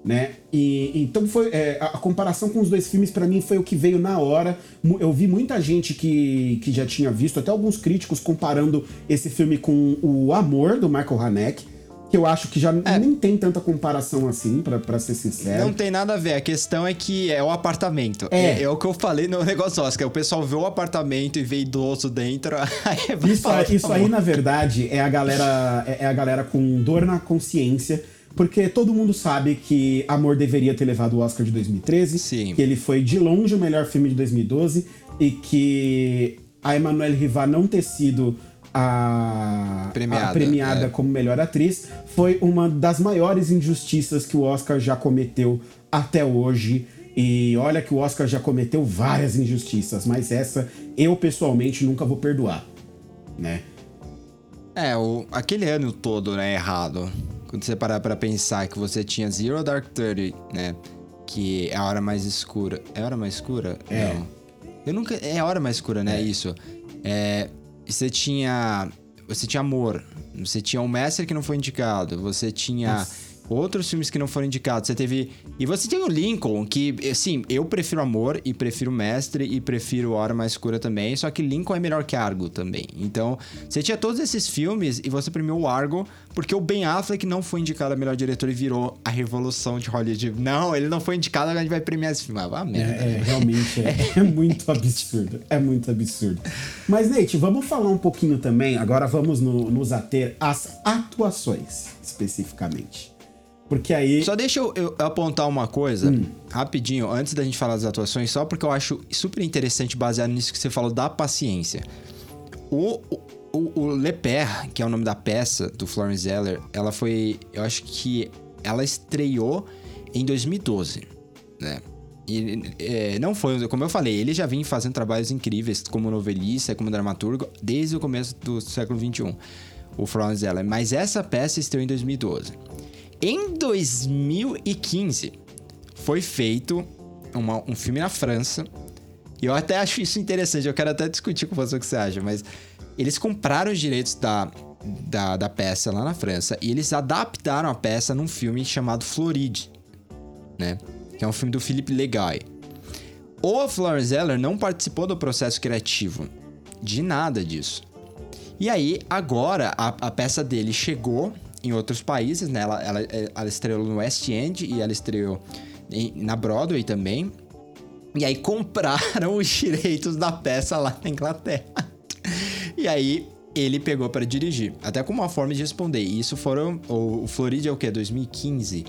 Né? E então foi é, a, comparação com os dois filmes para mim foi o que veio na hora. Eu vi muita gente que, que já tinha visto, até alguns críticos comparando esse filme com o Amor do Michael Haneke que eu acho que já é. nem tem tanta comparação assim, para ser sincero. Não tem nada a ver. A questão é que é o apartamento. É, é, é o que eu falei no negócio Oscar. O pessoal vê o apartamento e vê idoso dentro. Aí isso, falar, isso aí, na verdade, é a galera é, é a galera com dor na consciência. Porque todo mundo sabe que Amor deveria ter levado o Oscar de 2013. Sim. Que ele foi de longe o melhor filme de 2012. E que a Emmanuelle Rivat não ter sido a premiada, a premiada é. como melhor atriz foi uma das maiores injustiças que o Oscar já cometeu até hoje. E olha que o Oscar já cometeu várias injustiças, mas essa eu pessoalmente nunca vou perdoar, né? É, o, aquele ano todo, né, errado. Quando você parar pra pensar que você tinha Zero Dark Thirty, né? Que é a hora mais escura. É a hora mais escura? É. Não. Eu nunca. É a hora mais escura, né? É. Isso. É, você tinha. Você tinha Amor. Você tinha O Mestre que não foi indicado. Você tinha. Nossa outros filmes que não foram indicados. Você teve. E você tem o Lincoln, que, assim, eu prefiro Amor e prefiro Mestre e prefiro Hora Mais Escura também. Só que Lincoln é melhor que Argo também. Então, você tinha todos esses filmes e você premiou o Argo porque o Ben Affleck não foi indicado a melhor diretor e virou a revolução de Hollywood. Não, ele não foi indicado, a gente vai premiar esse filme. Ah, merda. É, é realmente é, é muito absurdo. É muito absurdo. Mas, Nate, vamos falar um pouquinho também. Agora vamos no, nos ater às atuações, especificamente. Porque aí. Só deixa eu, eu apontar uma coisa, hum. rapidinho, antes da gente falar das atuações, só porque eu acho super interessante baseado nisso que você falou da paciência. O, o, o Le Père, que é o nome da peça do Florence Zeller, ela foi. Eu acho que ela estreou em 2012, né? E é, não foi, como eu falei, ele já vinha fazendo trabalhos incríveis como novelista, como dramaturgo, desde o começo do século XXI, o Florence Zeller. Mas essa peça estreou em 2012. Em 2015, foi feito uma, um filme na França. E eu até acho isso interessante, eu quero até discutir com você o que você acha, mas eles compraram os direitos da, da, da peça lá na França e eles adaptaram a peça num filme chamado Floride, né? Que é um filme do Philippe Legay. O Florence Zeller não participou do processo criativo, de nada disso. E aí, agora, a, a peça dele chegou em outros países, né? Ela, ela, ela estreou no West End e ela estreou em, na Broadway também. E aí compraram os direitos da peça lá na Inglaterra. e aí ele pegou para dirigir. Até como uma forma de responder. E isso foram. O, o Florida é o quê? 2015?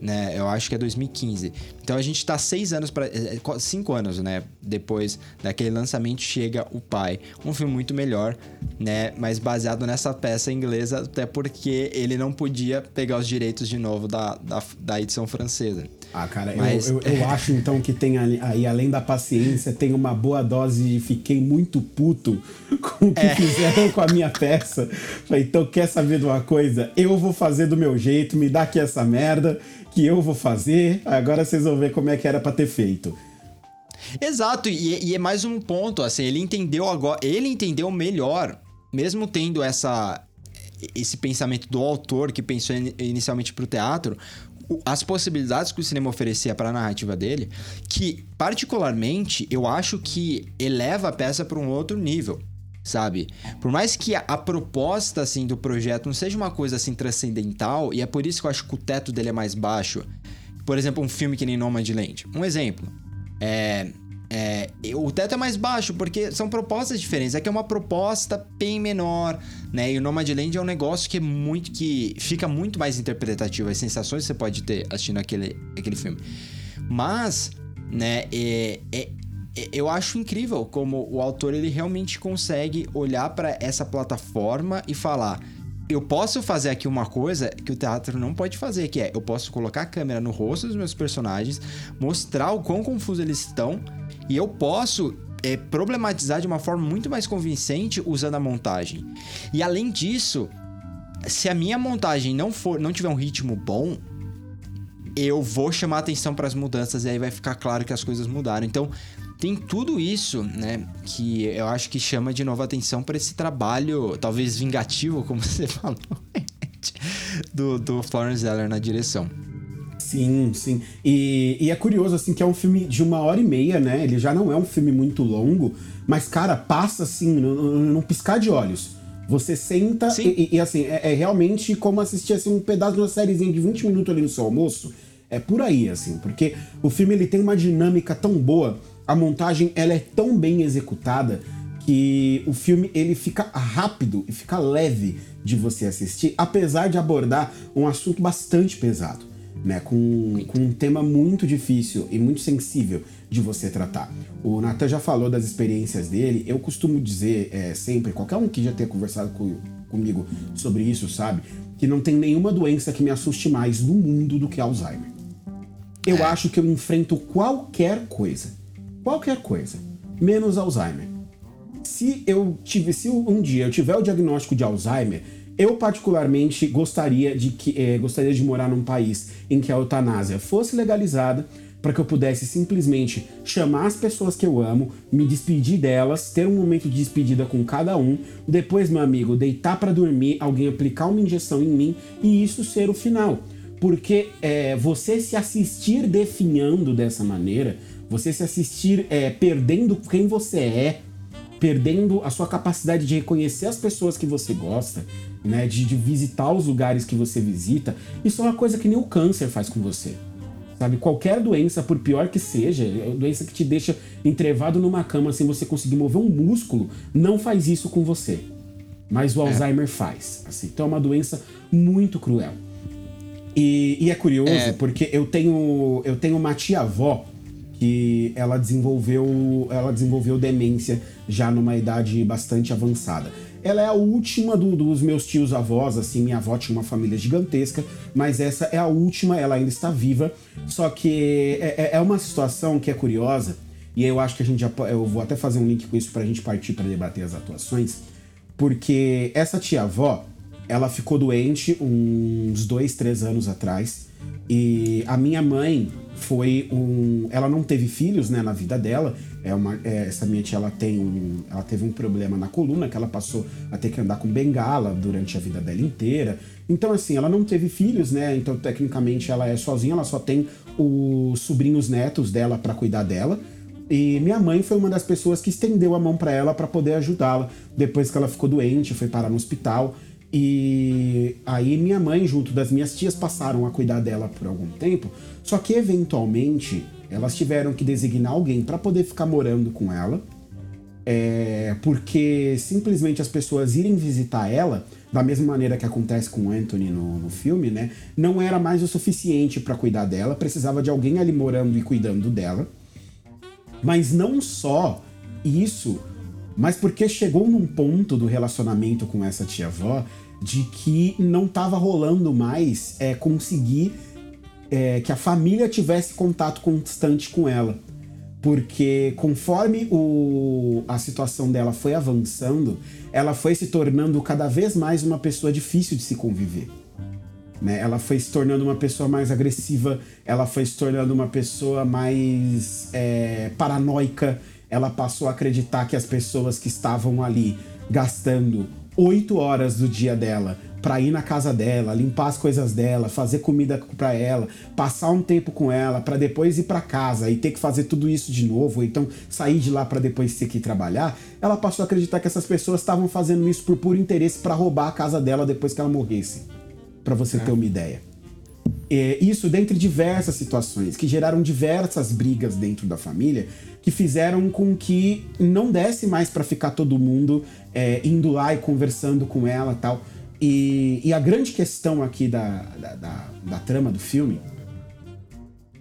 Né? Eu acho que é 2015. Então a gente tá seis anos para é, é, cinco anos, né? Depois daquele lançamento chega o pai, um filme muito melhor, né? Mas baseado nessa peça inglesa, até porque ele não podia pegar os direitos de novo da, da, da edição francesa. Ah, cara, Mas- eu, eu, eu acho então que tem ali, aí, além da paciência, tem uma boa dose de fiquei muito puto com o que É. fizeram com a minha peça. Falei, então quer saber de uma coisa? Eu vou fazer do meu jeito, me dá aqui essa merda que eu vou fazer. Agora vocês vão ver como é que era pra ter feito. Exato, e, e é mais um ponto, assim, ele entendeu agora, ele entendeu melhor, mesmo tendo essa esse pensamento do autor que pensou in- inicialmente teatro, o- as possibilidades que o cinema oferecia para a narrativa dele, que particularmente eu acho que eleva a peça para um outro nível. Sabe? Por mais que a, a proposta assim do projeto não seja uma coisa assim transcendental, e é por isso que eu acho que o teto dele é mais baixo. Por exemplo, um filme que nem Nomadland. Um exemplo. É, é, o teto é mais baixo porque são propostas diferentes. Aqui é uma proposta bem menor, né? E o Nomadland é um negócio que é muito que fica muito mais interpretativo, as sensações que você pode ter assistindo aquele, aquele filme. Mas, né, é, é- é- eu acho incrível como o autor ele realmente consegue olhar para essa plataforma e falar: eu posso fazer aqui uma coisa que o teatro não pode fazer, que é eu posso colocar a câmera no rosto dos meus personagens, mostrar o quão confuso eles estão, e eu posso é, problematizar de uma forma muito mais convincente usando a montagem. E além disso, se a minha montagem não for, não tiver um ritmo bom, eu vou chamar atenção para as mudanças e aí vai ficar claro que as coisas mudaram. Então, tem tudo isso, né, que eu acho que chama de novo a atenção para esse trabalho, talvez vingativo, como você falou, do, do Florence Zeller na direção. Sim, sim. E, e é curioso, assim, que é um filme de uma hora e meia, né? Ele já não é um filme muito longo, mas, cara, passa assim, num, piscar de olhos. Você senta e, e, assim, é, é realmente como assistir assim, um pedaço de uma sériezinha de 20 minutos ali no seu almoço. É por aí, assim, porque o filme ele tem uma dinâmica tão boa, a montagem ela é tão bem executada que o filme ele fica rápido e fica leve de você assistir, apesar de abordar um assunto bastante pesado, né? Com, com um tema muito difícil e muito sensível de você tratar. O Nathan já falou das experiências dele, eu costumo dizer é, sempre, qualquer um que já tenha conversado com- comigo sobre isso sabe, que não tem nenhuma doença que me assuste mais no mundo do que Alzheimer. Eu acho que eu enfrento qualquer coisa, qualquer coisa, menos Alzheimer. Se eu tive, se um dia eu tiver o diagnóstico de Alzheimer, eu particularmente gostaria de que eh, gostaria de morar num país em que a eutanásia fosse legalizada para que eu pudesse simplesmente chamar as pessoas que eu amo, me despedir delas, ter um momento de despedida com cada um, depois, meu amigo, deitar para dormir, alguém aplicar uma injeção em mim e isso ser o final. Porque é, você se assistir definhando dessa maneira, você se assistir é, perdendo quem você é, perdendo a sua capacidade de reconhecer as pessoas que você gosta, né, de, de visitar os lugares que você visita, isso é uma coisa que nem o câncer faz com você. Sabe, qualquer doença, por pior que seja, é doença que te deixa entrevado numa cama sem você conseguir mover um músculo, não faz isso com você. Mas o Alzheimer faz. Assim, então é uma doença muito cruel. E, e é curioso É. porque eu tenho eu tenho uma tia avó que ela desenvolveu ela desenvolveu demência já numa idade bastante avançada. Ela é a última do- dos meus tios avós, assim, minha avó tinha uma família gigantesca, mas essa é a última, ela ainda está viva. Só que é, é- é uma situação que é curiosa, e eu acho que a gente já eu vou até fazer um link com isso pra gente partir para debater as atuações, porque essa tia avó, ela ficou doente uns dois, três anos atrás. E a minha mãe foi um. Ela não teve filhos, né, na vida dela. É uma, é, essa minha tia ela tem um, ela teve um problema na coluna que ela passou a ter que andar com bengala durante a vida dela inteira. Então assim, ela não teve filhos, né? Então tecnicamente ela é sozinha, ela só tem os sobrinhos netos dela para cuidar dela. E minha mãe foi uma das pessoas que estendeu a mão para ela para poder ajudá-la depois que ela ficou doente, foi parar no hospital. E aí minha mãe, junto das minhas tias, passaram a cuidar dela por algum tempo. Só que eventualmente elas tiveram que designar alguém para poder ficar morando com ela. É, porque simplesmente as pessoas irem visitar ela, da mesma maneira que acontece com o Anthony no, no filme, né? Não era mais o suficiente para cuidar dela, precisava de alguém ali morando e cuidando dela. Mas não só isso, mas porque chegou num ponto do relacionamento com essa tia-avó de que não tava rolando mais é, conseguir é, que a família tivesse contato constante com ela. Porque conforme o, a situação dela foi avançando, ela foi se tornando cada vez mais uma pessoa difícil de se conviver. Né? Ela foi se tornando uma pessoa mais agressiva, ela foi se tornando uma pessoa mais é, paranoica, ela passou a acreditar que as pessoas que estavam ali gastando oito horas do dia dela para ir na casa dela, limpar as coisas dela, fazer comida para ela, passar um tempo com ela, para depois ir para casa e ter que fazer tudo isso de novo, ou então sair de lá para depois ter que ir trabalhar, ela passou a acreditar que essas pessoas estavam fazendo isso por puro interesse para roubar a casa dela depois que ela morresse. Para você é. ter uma ideia. É, isso dentre diversas situações que geraram diversas brigas dentro da família que fizeram com que não desse mais para ficar todo mundo é, indo lá e conversando com ela tal. E, e a grande questão aqui da, da, da, da trama do filme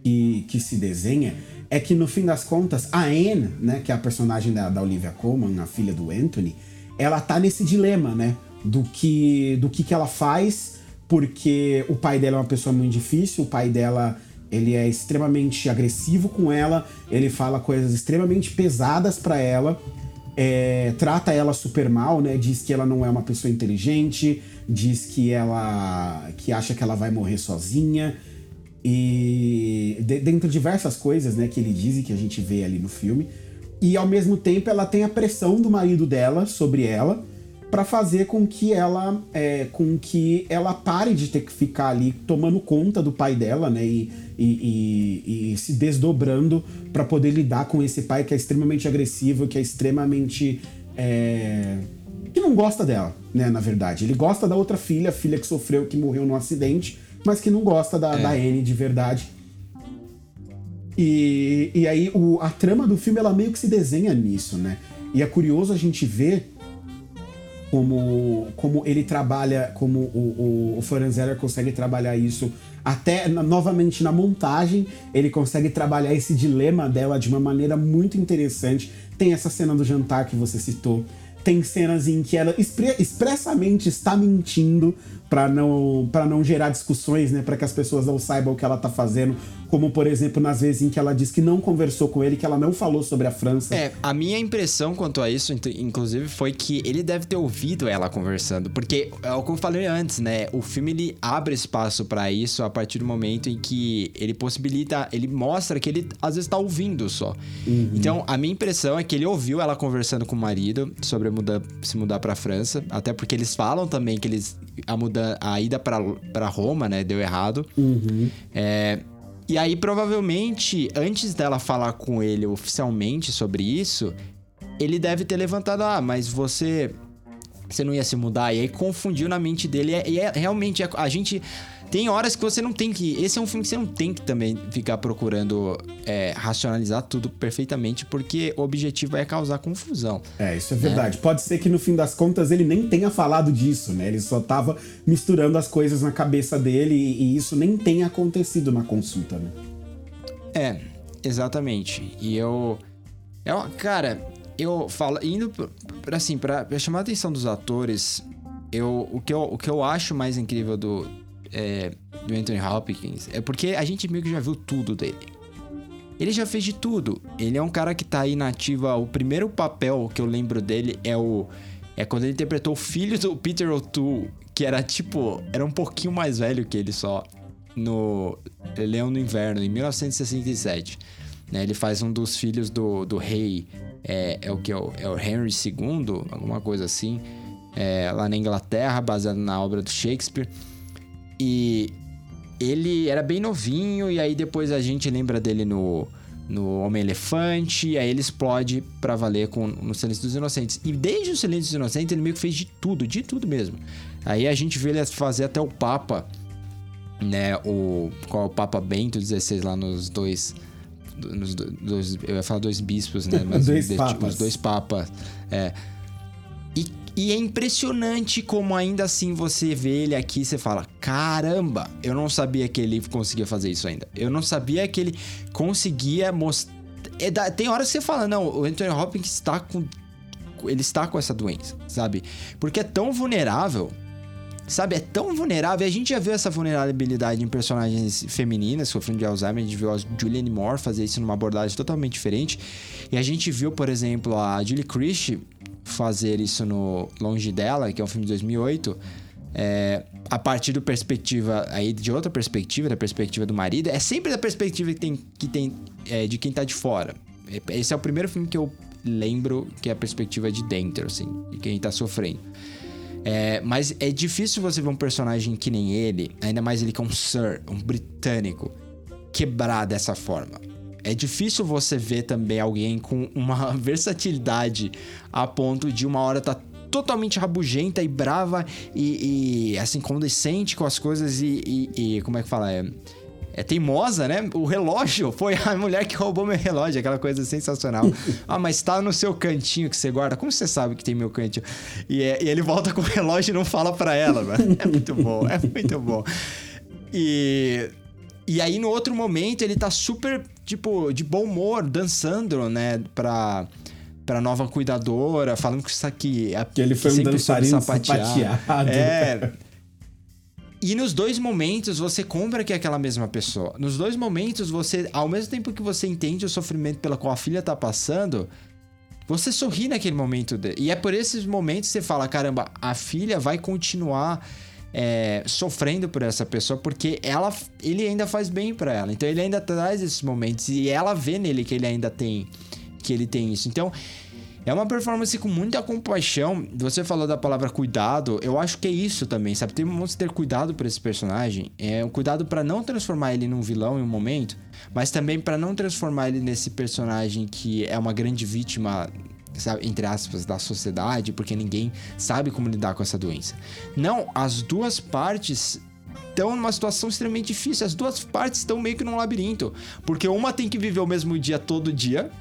e que se desenha é que no fim das contas a Anne, né, que é a personagem da, da Olivia Colman, a filha do Anthony, ela tá nesse dilema, né, do que do que que ela faz, porque o pai dela é uma pessoa muito difícil, o pai dela ele é extremamente agressivo com ela, ele fala coisas extremamente pesadas para ela é, trata ela super mal, né? Diz que ela não é uma pessoa inteligente, diz que ela que acha que ela vai morrer sozinha e de, dentre diversas coisas, né, que ele diz e que a gente vê ali no filme. E ao mesmo tempo ela tem a pressão do marido dela sobre ela para fazer com que ela é, com que ela pare de ter que ficar ali tomando conta do pai dela, né? E, e, e, e se desdobrando para poder lidar com esse pai que é extremamente agressivo, que é extremamente é, que não gosta dela, né? Na verdade, ele gosta da outra filha, a filha que sofreu, que morreu num acidente, mas que não gosta da, é. da Anne de verdade. E, e aí o, a trama do filme ela meio que se desenha nisso, né? E é curioso a gente ver como, como ele trabalha, como o, o, o Florian Zeller consegue trabalhar isso até novamente na montagem, ele consegue trabalhar esse dilema dela de uma maneira muito interessante. Tem essa cena do jantar que você citou, tem cenas em que ela expressamente está mentindo para não para não gerar discussões, né, para que as pessoas não saibam o que ela tá fazendo, como por exemplo nas vezes em que ela diz que não conversou com ele, que ela não falou sobre a França. É, a minha impressão quanto a isso, inclusive, foi que ele deve ter ouvido ela conversando, porque é o que eu falei antes, né? O filme ele abre espaço para isso a partir do momento em que ele possibilita, ele mostra que ele às vezes tá ouvindo só. Uhum. Então, a minha impressão é que ele ouviu ela conversando com o marido sobre mudar, se mudar para França, até porque eles falam também que eles a muda, a ida para Roma, né, deu errado. Uhum. É, e aí, provavelmente, antes dela falar com ele oficialmente sobre isso, ele deve ter levantado: ah, mas você. Você não ia se mudar? E aí confundiu na mente dele. E é, é realmente. A gente tem horas que você não tem que. Esse é um filme que você não tem que também ficar procurando é, racionalizar tudo perfeitamente, porque o objetivo é causar confusão. É, isso é verdade. Né? Pode ser que no fim das contas ele nem tenha falado disso, né? Ele só tava misturando as coisas na cabeça dele e, e isso nem tenha acontecido na consulta, né? É, exatamente. E eu. eu cara, eu falo. Indo pra, assim, pra, pra chamar a atenção dos atores, eu, o, que eu, o que eu acho mais incrível do, é, do Anthony Hopkins é porque a gente meio que já viu tudo dele. Ele já fez de tudo. Ele é um cara que tá aí na ativa. O primeiro papel que eu lembro dele é o. É quando ele interpretou o filho do Peter O'Toole, que era tipo. Era um pouquinho mais velho que ele só. No Leão no Inverno, em 1967. Né? Ele faz um dos filhos do, do rei. É, é o que? É o, é o Henry II, alguma coisa assim. É, lá na Inglaterra, baseado na obra do Shakespeare. E ele era bem novinho, e aí depois a gente lembra dele no, no Homem-Elefante, aí ele explode pra valer com, no Silêncio dos Inocentes. E desde o Silêncio dos Inocentes ele meio que fez de tudo, de tudo mesmo. Aí a gente vê ele fazer até o Papa, né? O, qual é o Papa Bento XVI lá nos dois. Nos dois, eu ia falar dois bispos, né? Mas dois papas. Os dois papas. É. E é impressionante como ainda assim você vê ele aqui e você fala: caramba, eu não sabia que ele conseguia fazer isso ainda. Eu não sabia que ele conseguia mostrar. É tem horas que você fala: não, o Anthony Hopkins está com. Ele está com essa doença, sabe? Porque é tão vulnerável sabe, é tão vulnerável. E a gente já viu essa vulnerabilidade em personagens femininas sofrendo de Alzheimer. A gente viu a Julianne Moore fazer isso numa abordagem totalmente diferente. E a gente viu, por exemplo, a Julie Christie fazer isso no Longe dela, que é um filme de 2008. É, a partir do perspectiva aí de outra perspectiva, da perspectiva do marido, é sempre da perspectiva que tem, que tem é, de quem tá de fora. Esse é o primeiro filme que eu lembro que é a perspectiva de dentro, assim, de quem tá sofrendo. É, mas é difícil você ver um personagem que nem ele, ainda mais ele que é um Sir, um britânico, quebrar dessa forma. É difícil você ver também alguém com uma versatilidade a ponto de uma hora tá totalmente rabugenta e brava e, e assim, condescente com as coisas e, e, e como é que fala? É, é teimosa, né? O relógio foi a mulher que roubou meu relógio, aquela coisa sensacional. ah, mas tá no seu cantinho que você guarda. Como você sabe que tem meu cantinho? E, é, e ele volta com o relógio e não fala para ela, mano. É muito bom, é muito bom. E e aí no outro momento ele tá super tipo de bom humor, dançando, né, pra pra nova cuidadora, falando que isso aqui é que ele foi um dançarino sapateado. É. E nos dois momentos você compra que é aquela mesma pessoa. Nos dois momentos você, ao mesmo tempo que você entende o sofrimento pela qual a filha tá passando, você sorri naquele momento. De... E é por esses momentos que você fala: caramba, a filha vai continuar é, sofrendo por essa pessoa porque ela, ele ainda faz bem para ela. Então ele ainda traz esses momentos e ela vê nele que ele ainda tem que ele tem isso. Então é uma performance com muita compaixão. Você falou da palavra cuidado, eu acho que é isso também, sabe? Temos que ter cuidado por esse personagem. É um cuidado para não transformar ele num vilão em um momento, mas também para não transformar ele nesse personagem que é uma grande vítima sabe, entre aspas, da sociedade, porque ninguém sabe como lidar com essa doença. Não, as duas partes estão numa situação extremamente difícil. As duas partes estão meio que num labirinto, porque uma tem que viver o mesmo dia todo dia,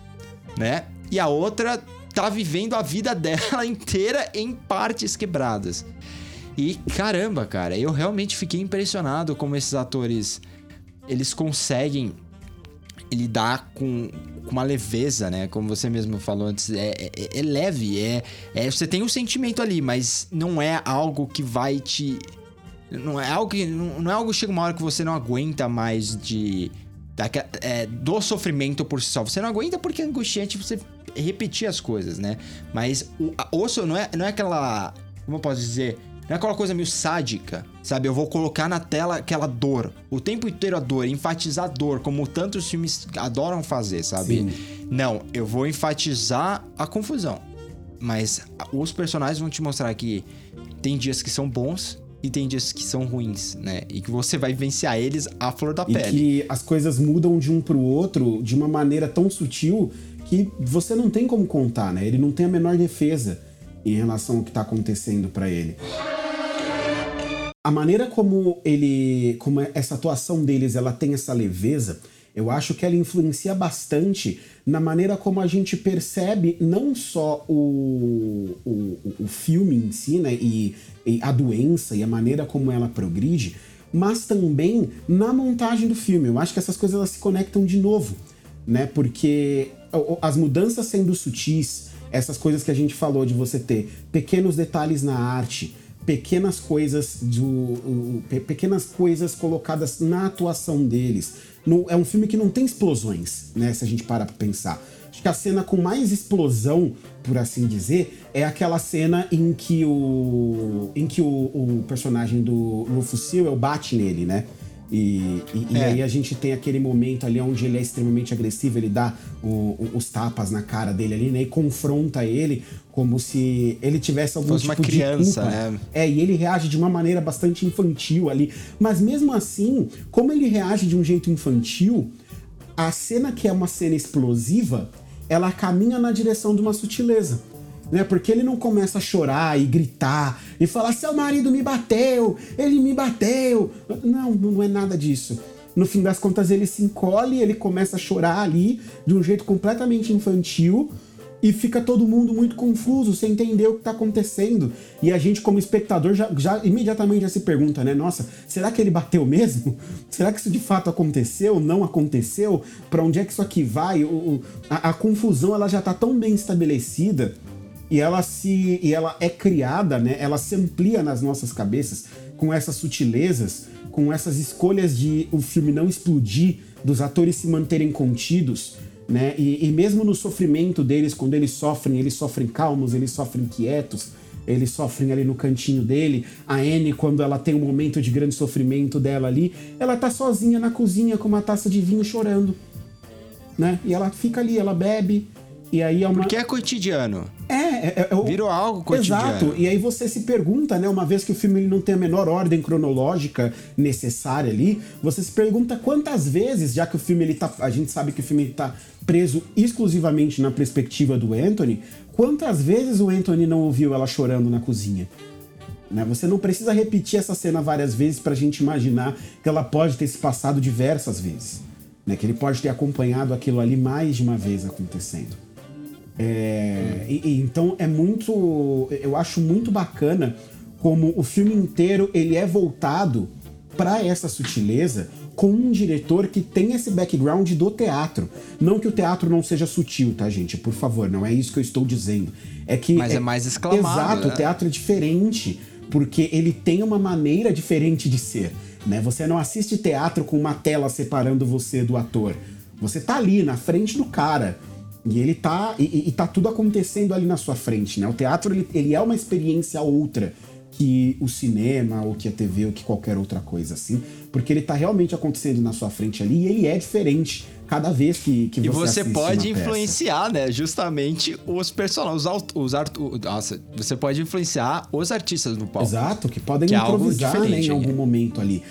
né? E a outra tá vivendo a vida dela inteira em partes quebradas. E caramba, cara, eu realmente fiquei impressionado como esses atores eles conseguem lidar com, com uma leveza, né? Como você mesmo falou antes, é, é, é leve, é, é, você tem um sentimento ali, mas não é algo que vai te não é algo que não, é algo que chega uma hora que você não aguenta mais de é, do sofrimento por si só. Você não aguenta porque é angustiante você repetir as coisas, né? Mas o osso não é, não é aquela. Como eu posso dizer? Não é aquela coisa meio sádica, sabe? Eu vou colocar na tela aquela dor, o tempo inteiro a dor, enfatizar a dor, como tantos filmes adoram fazer, sabe? Sim. Não, eu vou enfatizar a confusão. Mas os personagens vão te mostrar que tem dias que são bons e tem dias que são ruins, né? E que você vai vivenciar eles à flor da e pele. E que as coisas mudam de um pro outro de uma maneira tão sutil que você não tem como contar, né? Ele não tem a menor defesa em relação ao que está acontecendo para ele. A maneira como ele, como essa atuação deles, ela tem essa leveza, eu acho que ela influencia bastante na maneira como a gente percebe não só o, o, o filme em si, né, e, e a doença e a maneira como ela progride, mas também na montagem do filme. Eu acho que essas coisas elas se conectam de novo, né? Porque as mudanças sendo sutis, essas coisas que a gente falou de você ter pequenos detalhes na arte, pequenas coisas do, pequenas coisas colocadas na atuação deles. No, é um filme que não tem explosões, né? Se a gente para pra pensar. Acho que a cena com mais explosão, por assim dizer, é aquela cena em que o em que o, o personagem do Rufus Sewell bate nele, né? E, e, é. e, aí a gente tem aquele momento ali onde ele é extremamente agressivo, ele dá o, o, os tapas na cara dele ali, né? E confronta ele como se ele tivesse algum Fosse tipo uma criança, de culpa. Né? É, e ele reage de uma maneira bastante infantil ali. Mas mesmo assim, como ele reage de um jeito infantil, a cena que é uma cena explosiva, ela caminha na direção de uma sutileza né? Porque ele não começa a chorar e gritar e falar: seu marido me bateu, ele me bateu. Não, não é nada disso. No fim das contas, ele se encolhe, ele começa a chorar ali de um jeito completamente infantil e fica todo mundo muito confuso, sem entender o que está acontecendo. E a gente, como espectador, já, já, imediatamente já se pergunta, né? Nossa, será que ele bateu mesmo? Será que isso de fato aconteceu? Não aconteceu? Para onde é que isso aqui vai? O, a, a confusão ela já está tão bem estabelecida e ela se e ela é criada, né? Ela se amplia nas nossas cabeças com essas sutilezas, com essas escolhas de o filme não explodir, dos atores se manterem contidos, né? E, e mesmo no sofrimento deles, quando eles sofrem, eles sofrem calmos, eles sofrem quietos, eles sofrem ali no cantinho dele. A Anne, quando ela tem um momento de grande sofrimento dela ali, ela tá sozinha na cozinha com uma taça de vinho chorando, né? E ela fica ali, ela bebe, e aí é uma... Porque é cotidiano. É, é, é, Virou algo cotidiano. Exato. E aí você se pergunta, né? Uma vez que o filme ele não tem a menor ordem cronológica necessária ali, você se pergunta quantas vezes, já que o filme ele tá. A gente sabe que o filme tá preso exclusivamente na perspectiva do Anthony, quantas vezes o Anthony não ouviu ela chorando na cozinha? Né? Você não precisa repetir essa cena várias vezes pra gente imaginar que ela pode ter se passado diversas vezes. Né? Que ele pode ter acompanhado aquilo ali mais de uma vez acontecendo. É, e, e, então é muito. Eu acho muito bacana como o filme inteiro ele é voltado para essa sutileza com um diretor que tem esse background do teatro. Não que o teatro não seja sutil, tá, gente? Por favor, não é isso que eu estou dizendo. É que. Mas é, é mais exclamado. Exato, né? o teatro é diferente, porque ele tem uma maneira diferente de ser. Né? Você não assiste teatro com uma tela separando você do ator. Você tá ali na frente do cara. E ele tá. E, e tá tudo acontecendo ali na sua frente, né? O teatro ele, ele é uma experiência outra que o cinema, ou que a TV, ou que qualquer outra coisa assim. Porque ele tá realmente acontecendo na sua frente ali e ele é diferente cada vez que, que você E você pode influenciar, peça. né? Justamente os personagens, os, art, nossa, você pode influenciar os artistas do palco. Exato, que podem que é improvisar é né, em algum momento ali.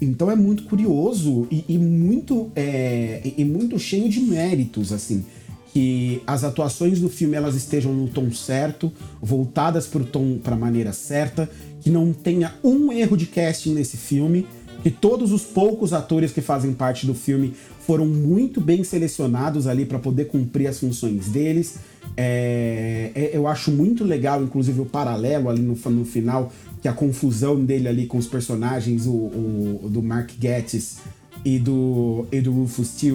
Então é muito curioso e, e muito é, e muito cheio de méritos, assim. Que as atuações do filme elas estejam no tom certo, voltadas para o tom, para a maneira certa, que não tenha um erro de casting nesse filme, que todos os poucos atores que fazem parte do filme foram muito bem selecionados ali para poder cumprir as funções deles. É, é, eu acho muito legal, inclusive, o paralelo ali no, no final que a confusão dele ali com os personagens, o, o do Mark Gettis e do, e do Rufus se,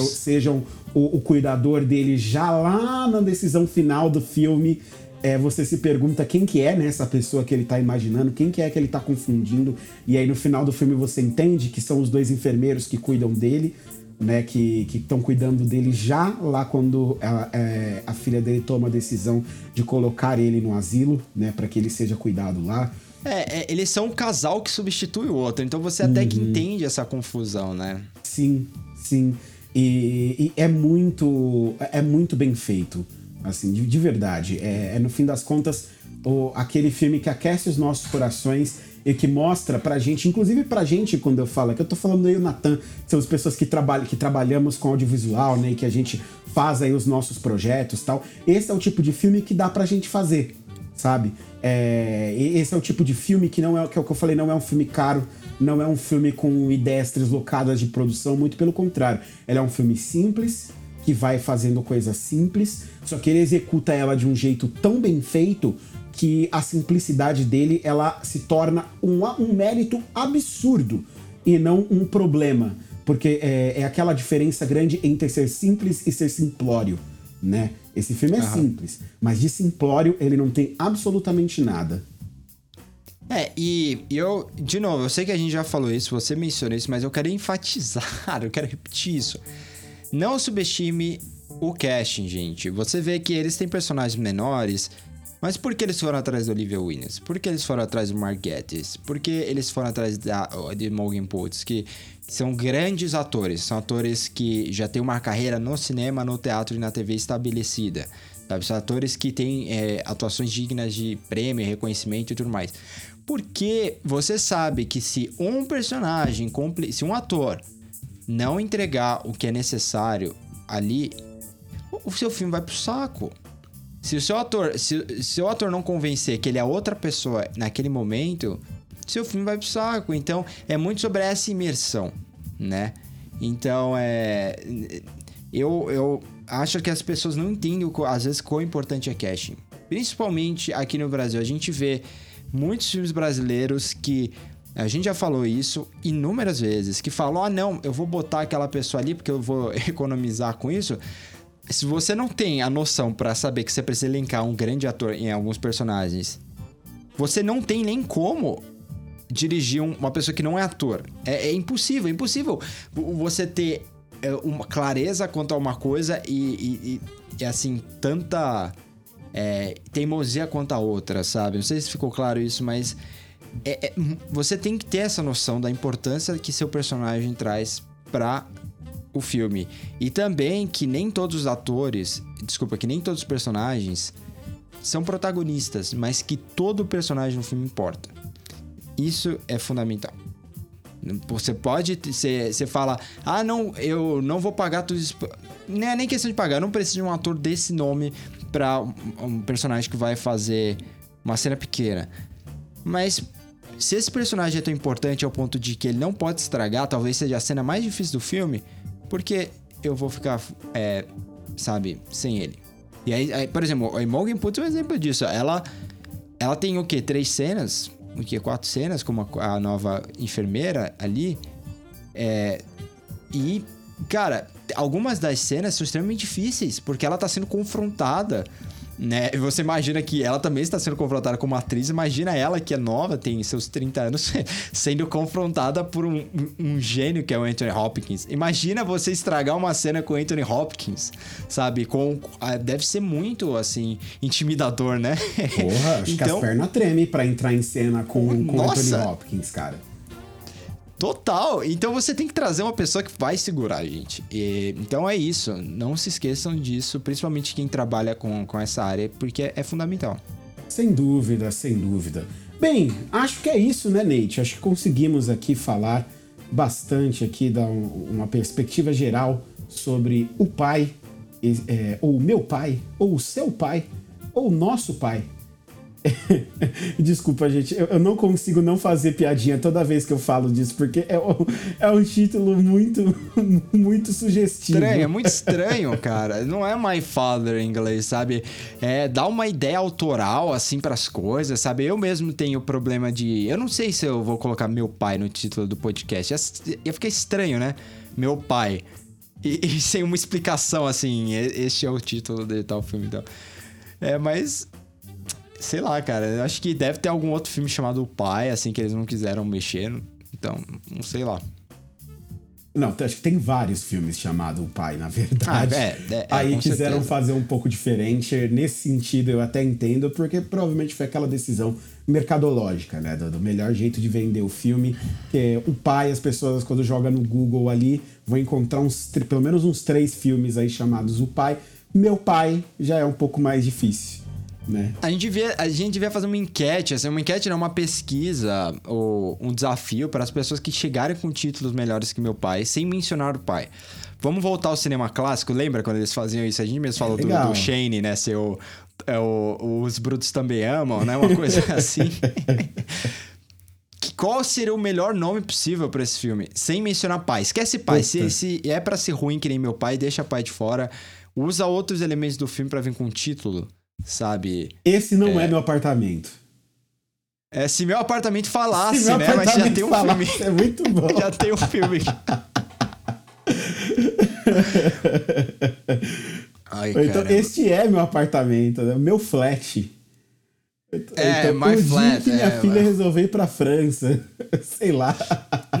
sejam o, o, cuidador dele já lá na decisão final do filme. É, você se pergunta quem que é né, essa pessoa que ele tá imaginando, quem que é que ele tá confundindo, e aí no final do filme você entende que são os dois enfermeiros que cuidam dele, né, que estão cuidando dele já lá quando a, é, a, filha dele toma a decisão de colocar ele no asilo, né, para que ele seja cuidado lá. É, é, eles são um casal que substitui o outro, então você até uhum. que entende essa confusão, né? Sim, sim. E, e é muito é muito bem feito, assim, de, de verdade. É, é, no fim das contas o, aquele filme que aquece os nossos corações e que mostra pra gente, inclusive pra gente, quando eu falo, que eu tô falando aí o Natan, são as pessoas que, que trabalhamos com audiovisual, né, e que a gente faz aí os nossos projetos tal. Esse é o tipo de filme que dá pra gente fazer, sabe? É, esse é o tipo de filme que não é, que é o que eu falei, não é um filme caro, não é um filme com ideias deslocadas de produção, muito pelo contrário. Ele é um filme simples, que vai fazendo coisas simples, só que ele executa ela de um jeito tão bem feito que a simplicidade dele ela se torna um, um mérito absurdo e não um problema. Porque é, é, aquela diferença grande entre ser simples e ser simplório, né? Esse filme é simples, mas de simplório ele não tem absolutamente nada. É, e eu, de novo, eu sei que a gente já falou isso, você mencionou isso, mas eu quero enfatizar, eu quero repetir isso. Não subestime o casting, gente. Você vê que eles têm personagens menores, mas por que eles foram atrás do Olivia Williams? Por que eles foram atrás do Mark Gettis? Por que eles foram atrás da, de Morgan Potts? Que são grandes atores, são atores que já têm uma carreira no cinema, no teatro e na TV estabelecida. Sabe? São atores que têm é, atuações dignas de prêmio, reconhecimento e tudo mais. Porque você sabe que se um personagem, se um ator não entregar o que é necessário ali, o seu filme vai pro saco. Se o seu ator, se, se o ator não convencer que ele é outra pessoa naquele momento, seu filme vai pro saco. Então, é muito sobre essa imersão, né? Então, é eu, eu acho que as pessoas não entendem, às vezes, quão importante é casting. Principalmente aqui no Brasil. A gente vê muitos filmes brasileiros que. A gente já falou isso inúmeras vezes. Que falam: ah, não, eu vou botar aquela pessoa ali porque eu vou economizar com isso se você não tem a noção para saber que você precisa linkar um grande ator em alguns personagens, você não tem nem como dirigir uma pessoa que não é ator. É, é impossível, é impossível você ter é, uma clareza quanto a uma coisa e, e, e assim, tanta é, teimosia quanto a outra, sabe? Não sei se ficou claro isso, mas é, é, você tem que ter essa noção da importância que seu personagem traz para o filme. E também que nem todos os atores, desculpa, que nem todos os personagens são protagonistas, mas que todo personagem no filme importa. Isso é fundamental. Você pode, você, você fala, ah, não, eu não vou pagar tudo isso. Não é nem questão de pagar, eu não preciso de um ator desse nome para um personagem que vai fazer uma cena pequena. Mas se esse personagem é tão importante ao ponto de que ele não pode estragar, talvez seja a cena mais difícil do filme, porque eu vou ficar, é, sabe, sem ele. E aí, aí, por exemplo, a Imogen Putz é um exemplo disso. Ela, ela tem o quê? Três cenas? O quê? Quatro cenas como a, a nova enfermeira ali. É, e, cara, algumas das cenas são extremamente difíceis, porque ela tá sendo confrontada né? Você imagina que ela também está sendo confrontada como atriz. Imagina ela, que é nova, tem seus 30 anos, sendo confrontada por um, um, gênio que é o Anthony Hopkins. Imagina você estragar uma cena com o Anthony Hopkins, sabe? Com, ah, deve ser muito, assim, intimidador, né? Porra, acho então, que as então pernas tremem pra entrar em cena com, com o Anthony Hopkins, cara. Total. Então você tem que trazer uma pessoa que vai segurar a gente. E, então é isso. Não se esqueçam disso, principalmente quem trabalha com, com essa área, porque é fundamental. Sem dúvida, sem dúvida. Bem, acho que é isso, né, Nate? Acho que conseguimos aqui falar bastante aqui, dar um, uma perspectiva geral sobre o pai, é, ou meu pai, ou o seu pai, ou nosso pai, Desculpa, gente, eu, eu, não consigo não fazer piadinha toda vez que eu falo disso, porque é, é um título muito, muito sugestivo. Estranho, é muito estranho, cara. Não é My Father em inglês, sabe? É, dá uma ideia autoral, assim, para as coisas, sabe? Eu mesmo tenho problema de. Eu não sei se eu vou colocar meu pai no título do podcast. Ia ficar estranho, né? Meu pai. E, e sem uma explicação, assim, este é o título de tal filme, então. É, mas Sei lá, cara. Eu acho que deve ter algum outro filme chamado O Pai, assim, que eles não quiseram mexer. Então, não sei lá. Não, acho que tem vários filmes chamados O Pai, na verdade. Ah, é, é, é, Aí quiseram certeza. fazer um pouco diferente. Nesse sentido, eu até entendo, porque provavelmente foi aquela decisão mercadológica, né? Do, do melhor jeito de vender o filme. Que é o pai, as pessoas, quando jogam no Google ali, vão encontrar uns, pelo menos uns três filmes aí chamados O Pai. Meu Pai já é um pouco mais difícil. Né? A, gente devia, a gente devia fazer uma enquete, assim, uma enquete não, uma pesquisa ou um desafio para as pessoas que chegarem com títulos melhores que meu pai, sem mencionar o pai. Vamos voltar ao cinema clássico, lembra quando eles faziam isso? A gente mesmo falou é do, do, Shane, né? Ser o, é o, os brutos também amam, né? Uma coisa assim. Qual seria o melhor nome possível para esse filme? Sem mencionar pai. Esquece pai. Se, se, é para ser ruim que nem meu pai, deixa pai de fora. Usa outros elementos do filme para vir com um título sabe? Esse não é, é meu apartamento. É, se meu apartamento falasse, meu né? Apartamento Mas já tem um falasse, filme. É muito bom. já tem um filme. Ai, então, caramba. este é meu apartamento, né? meu flat. É, então, my flat. que minha é, filha resolveu ir pra França. Sei lá.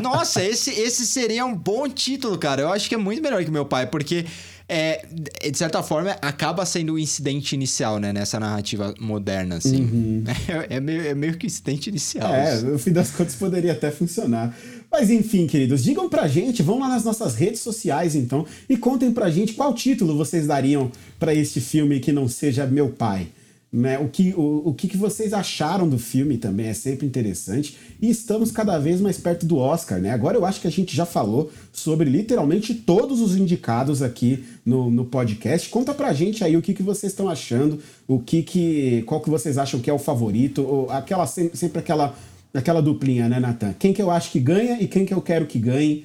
Nossa, esse, esse seria um bom título, cara. Eu acho que é muito melhor que meu pai, porque é, de certa forma, acaba sendo o um incidente inicial, né? Nessa narrativa moderna, assim. Uhum. É, é, meio, é meio que incidente inicial. É, isso. no fim das contas poderia até funcionar. Mas enfim, queridos, digam pra gente, vão lá nas nossas redes sociais então e contem pra gente qual título vocês dariam para este filme que não seja Meu Pai. Né? O, que, o, o que, vocês acharam do filme também é sempre interessante. E estamos cada vez mais perto do Oscar, né? Agora eu acho que a gente já falou sobre literalmente todos os indicados aqui no, no podcast. Conta pra gente aí o que, que vocês estão achando, o que que. qual que vocês acham que é o favorito, ou aquela, sempre aquela, aquela duplinha, né, Nathan? Quem que eu acho que ganha e quem que eu quero que ganhe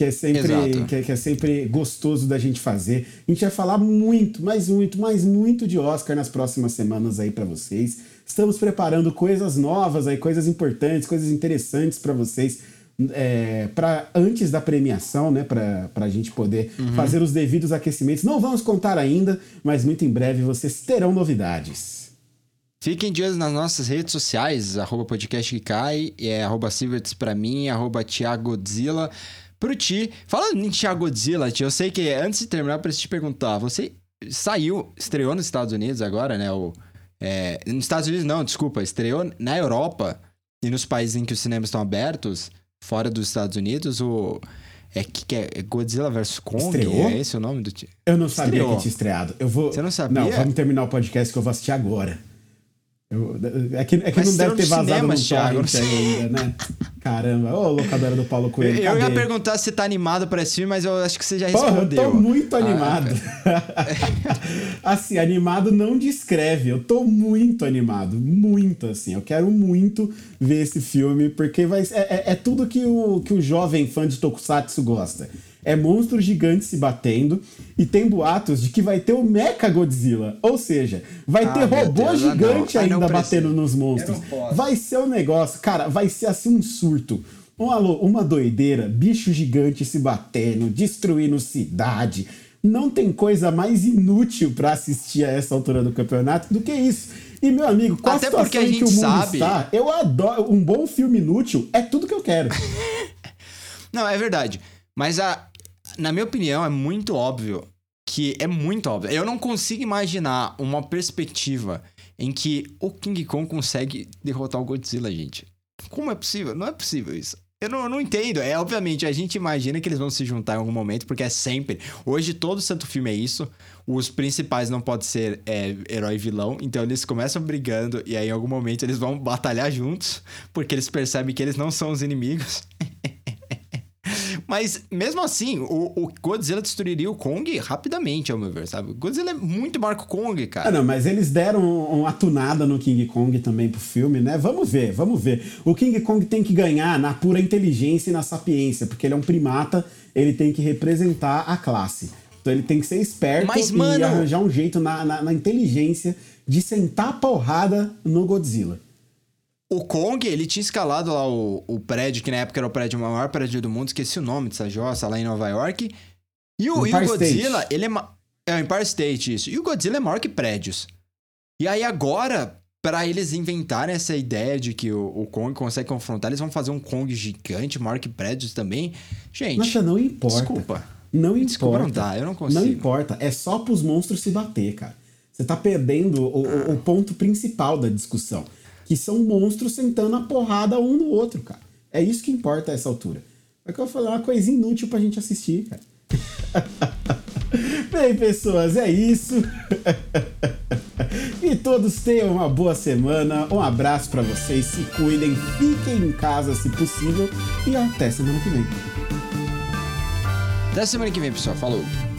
que é sempre que é, que é, sempre gostoso da gente fazer. A gente vai falar muito, mais muito, mais muito de Oscar nas próximas semanas aí para vocês. Estamos preparando coisas novas aí, coisas importantes, coisas interessantes para vocês é, para antes da premiação, né? Para a gente poder uhum. fazer os devidos aquecimentos. Não vamos contar ainda, mas muito em breve vocês terão novidades. Fiquem de olho nas nossas redes sociais, arroba podcast que cai, é arroba Silverts pra mim, arroba Thiagodzilla pro Ti. Falando em Thiagodzilla, Ti, eu sei que antes de terminar, eu preciso te perguntar, você saiu, estreou nos Estados Unidos agora, né? O, é, nos Estados Unidos não, desculpa, estreou na Europa e nos países em que os cinemas estão abertos, fora dos Estados Unidos, o... É que, é Godzilla vs Kong? Estreou? É esse o nome do... Eu não sabia Estreou. que tinha estreado. Eu vou... Você não sabia? Não, vamos terminar o podcast que eu vou assistir agora. Eu, é que, é que não deve ter vazado cinema, no torrent ainda, né? Caramba, ô locadora do Paulo Coelho. Eu, eu ia perguntar se tá animado pra esse filme, mas eu acho que você já respondeu. Porra, eu tô muito animado. Ah, assim, animado não descreve. Eu tô muito animado. Muito, assim. Eu quero muito ver esse filme, porque vai, é, é, é tudo que o, que o jovem fã de Tokusatsu gosta é monstros gigantes se batendo e tem boatos de que vai ter o Mecha Godzilla. Ou seja, vai ah, ter robô Deus, gigante ah, ainda batendo nos monstros. Vai ser um negócio, cara, vai ser assim um surto. Uma, uma doideira, bicho gigante se batendo, destruindo cidade. Não tem coisa mais inútil para assistir a essa altura do campeonato do que isso. E, meu amigo, qual Até a situação em que o mundo sabe... está, eu adoro. Um bom filme inútil é tudo que eu quero. Não, é verdade. Mas a, na minha opinião, é muito óbvio que é muito óbvio. Eu não consigo imaginar uma perspectiva em que o King Kong consegue derrotar o Godzilla, gente. Como é possível? Não é possível isso. Eu não, eu não entendo. É, obviamente, a gente imagina que eles vão se juntar em algum momento, porque é sempre. Hoje, todo santo filme é isso. Os principais não podem ser é, herói e vilão, então eles começam brigando e aí em algum momento eles vão batalhar juntos, porque eles percebem que eles não são os inimigos. Mas mesmo assim, o, o, Godzilla destruiria o Kong rapidamente, ao meu ver, sabe? O Godzilla é muito Marco Kong, cara. Ah, não, mas eles deram uma tunada no King Kong também pro filme, né? Vamos ver, vamos ver. O King Kong tem que ganhar na pura inteligência e na sapiência, porque ele é um primata, ele tem que representar a classe. Então ele tem que ser esperto mas, mano... e arranjar um jeito na, na, na inteligência de sentar a porrada no Godzilla. O Kong, ele tinha escalado lá o, o prédio, que na época era o prédio o maior prédio do mundo, esqueci o nome dessa jossa, lá em Nova York. E o, e o Godzilla, State. ele é. É o Empire State, isso. E o Godzilla é maior que prédios. E aí agora, para eles inventarem essa ideia de que o, o, Kong consegue confrontar, eles vão fazer um Kong gigante, maior que prédios também. Gente. Nossa, não importa. Desculpa. Não importa. Desculpa, não dá, eu não consigo. Não importa. É só pros monstros se bater, cara. Você tá perdendo o, o, o ponto principal da discussão que são monstros sentando a porrada um no outro, cara. É isso que importa a essa altura. É que eu vou falar uma coisinha inútil pra gente assistir, cara. Bem, pessoas, é isso. e todos tenham uma boa semana. Um abraço para vocês, se cuidem, fiquem em casa se possível e até semana que vem. Até semana que vem, pessoal. Falou.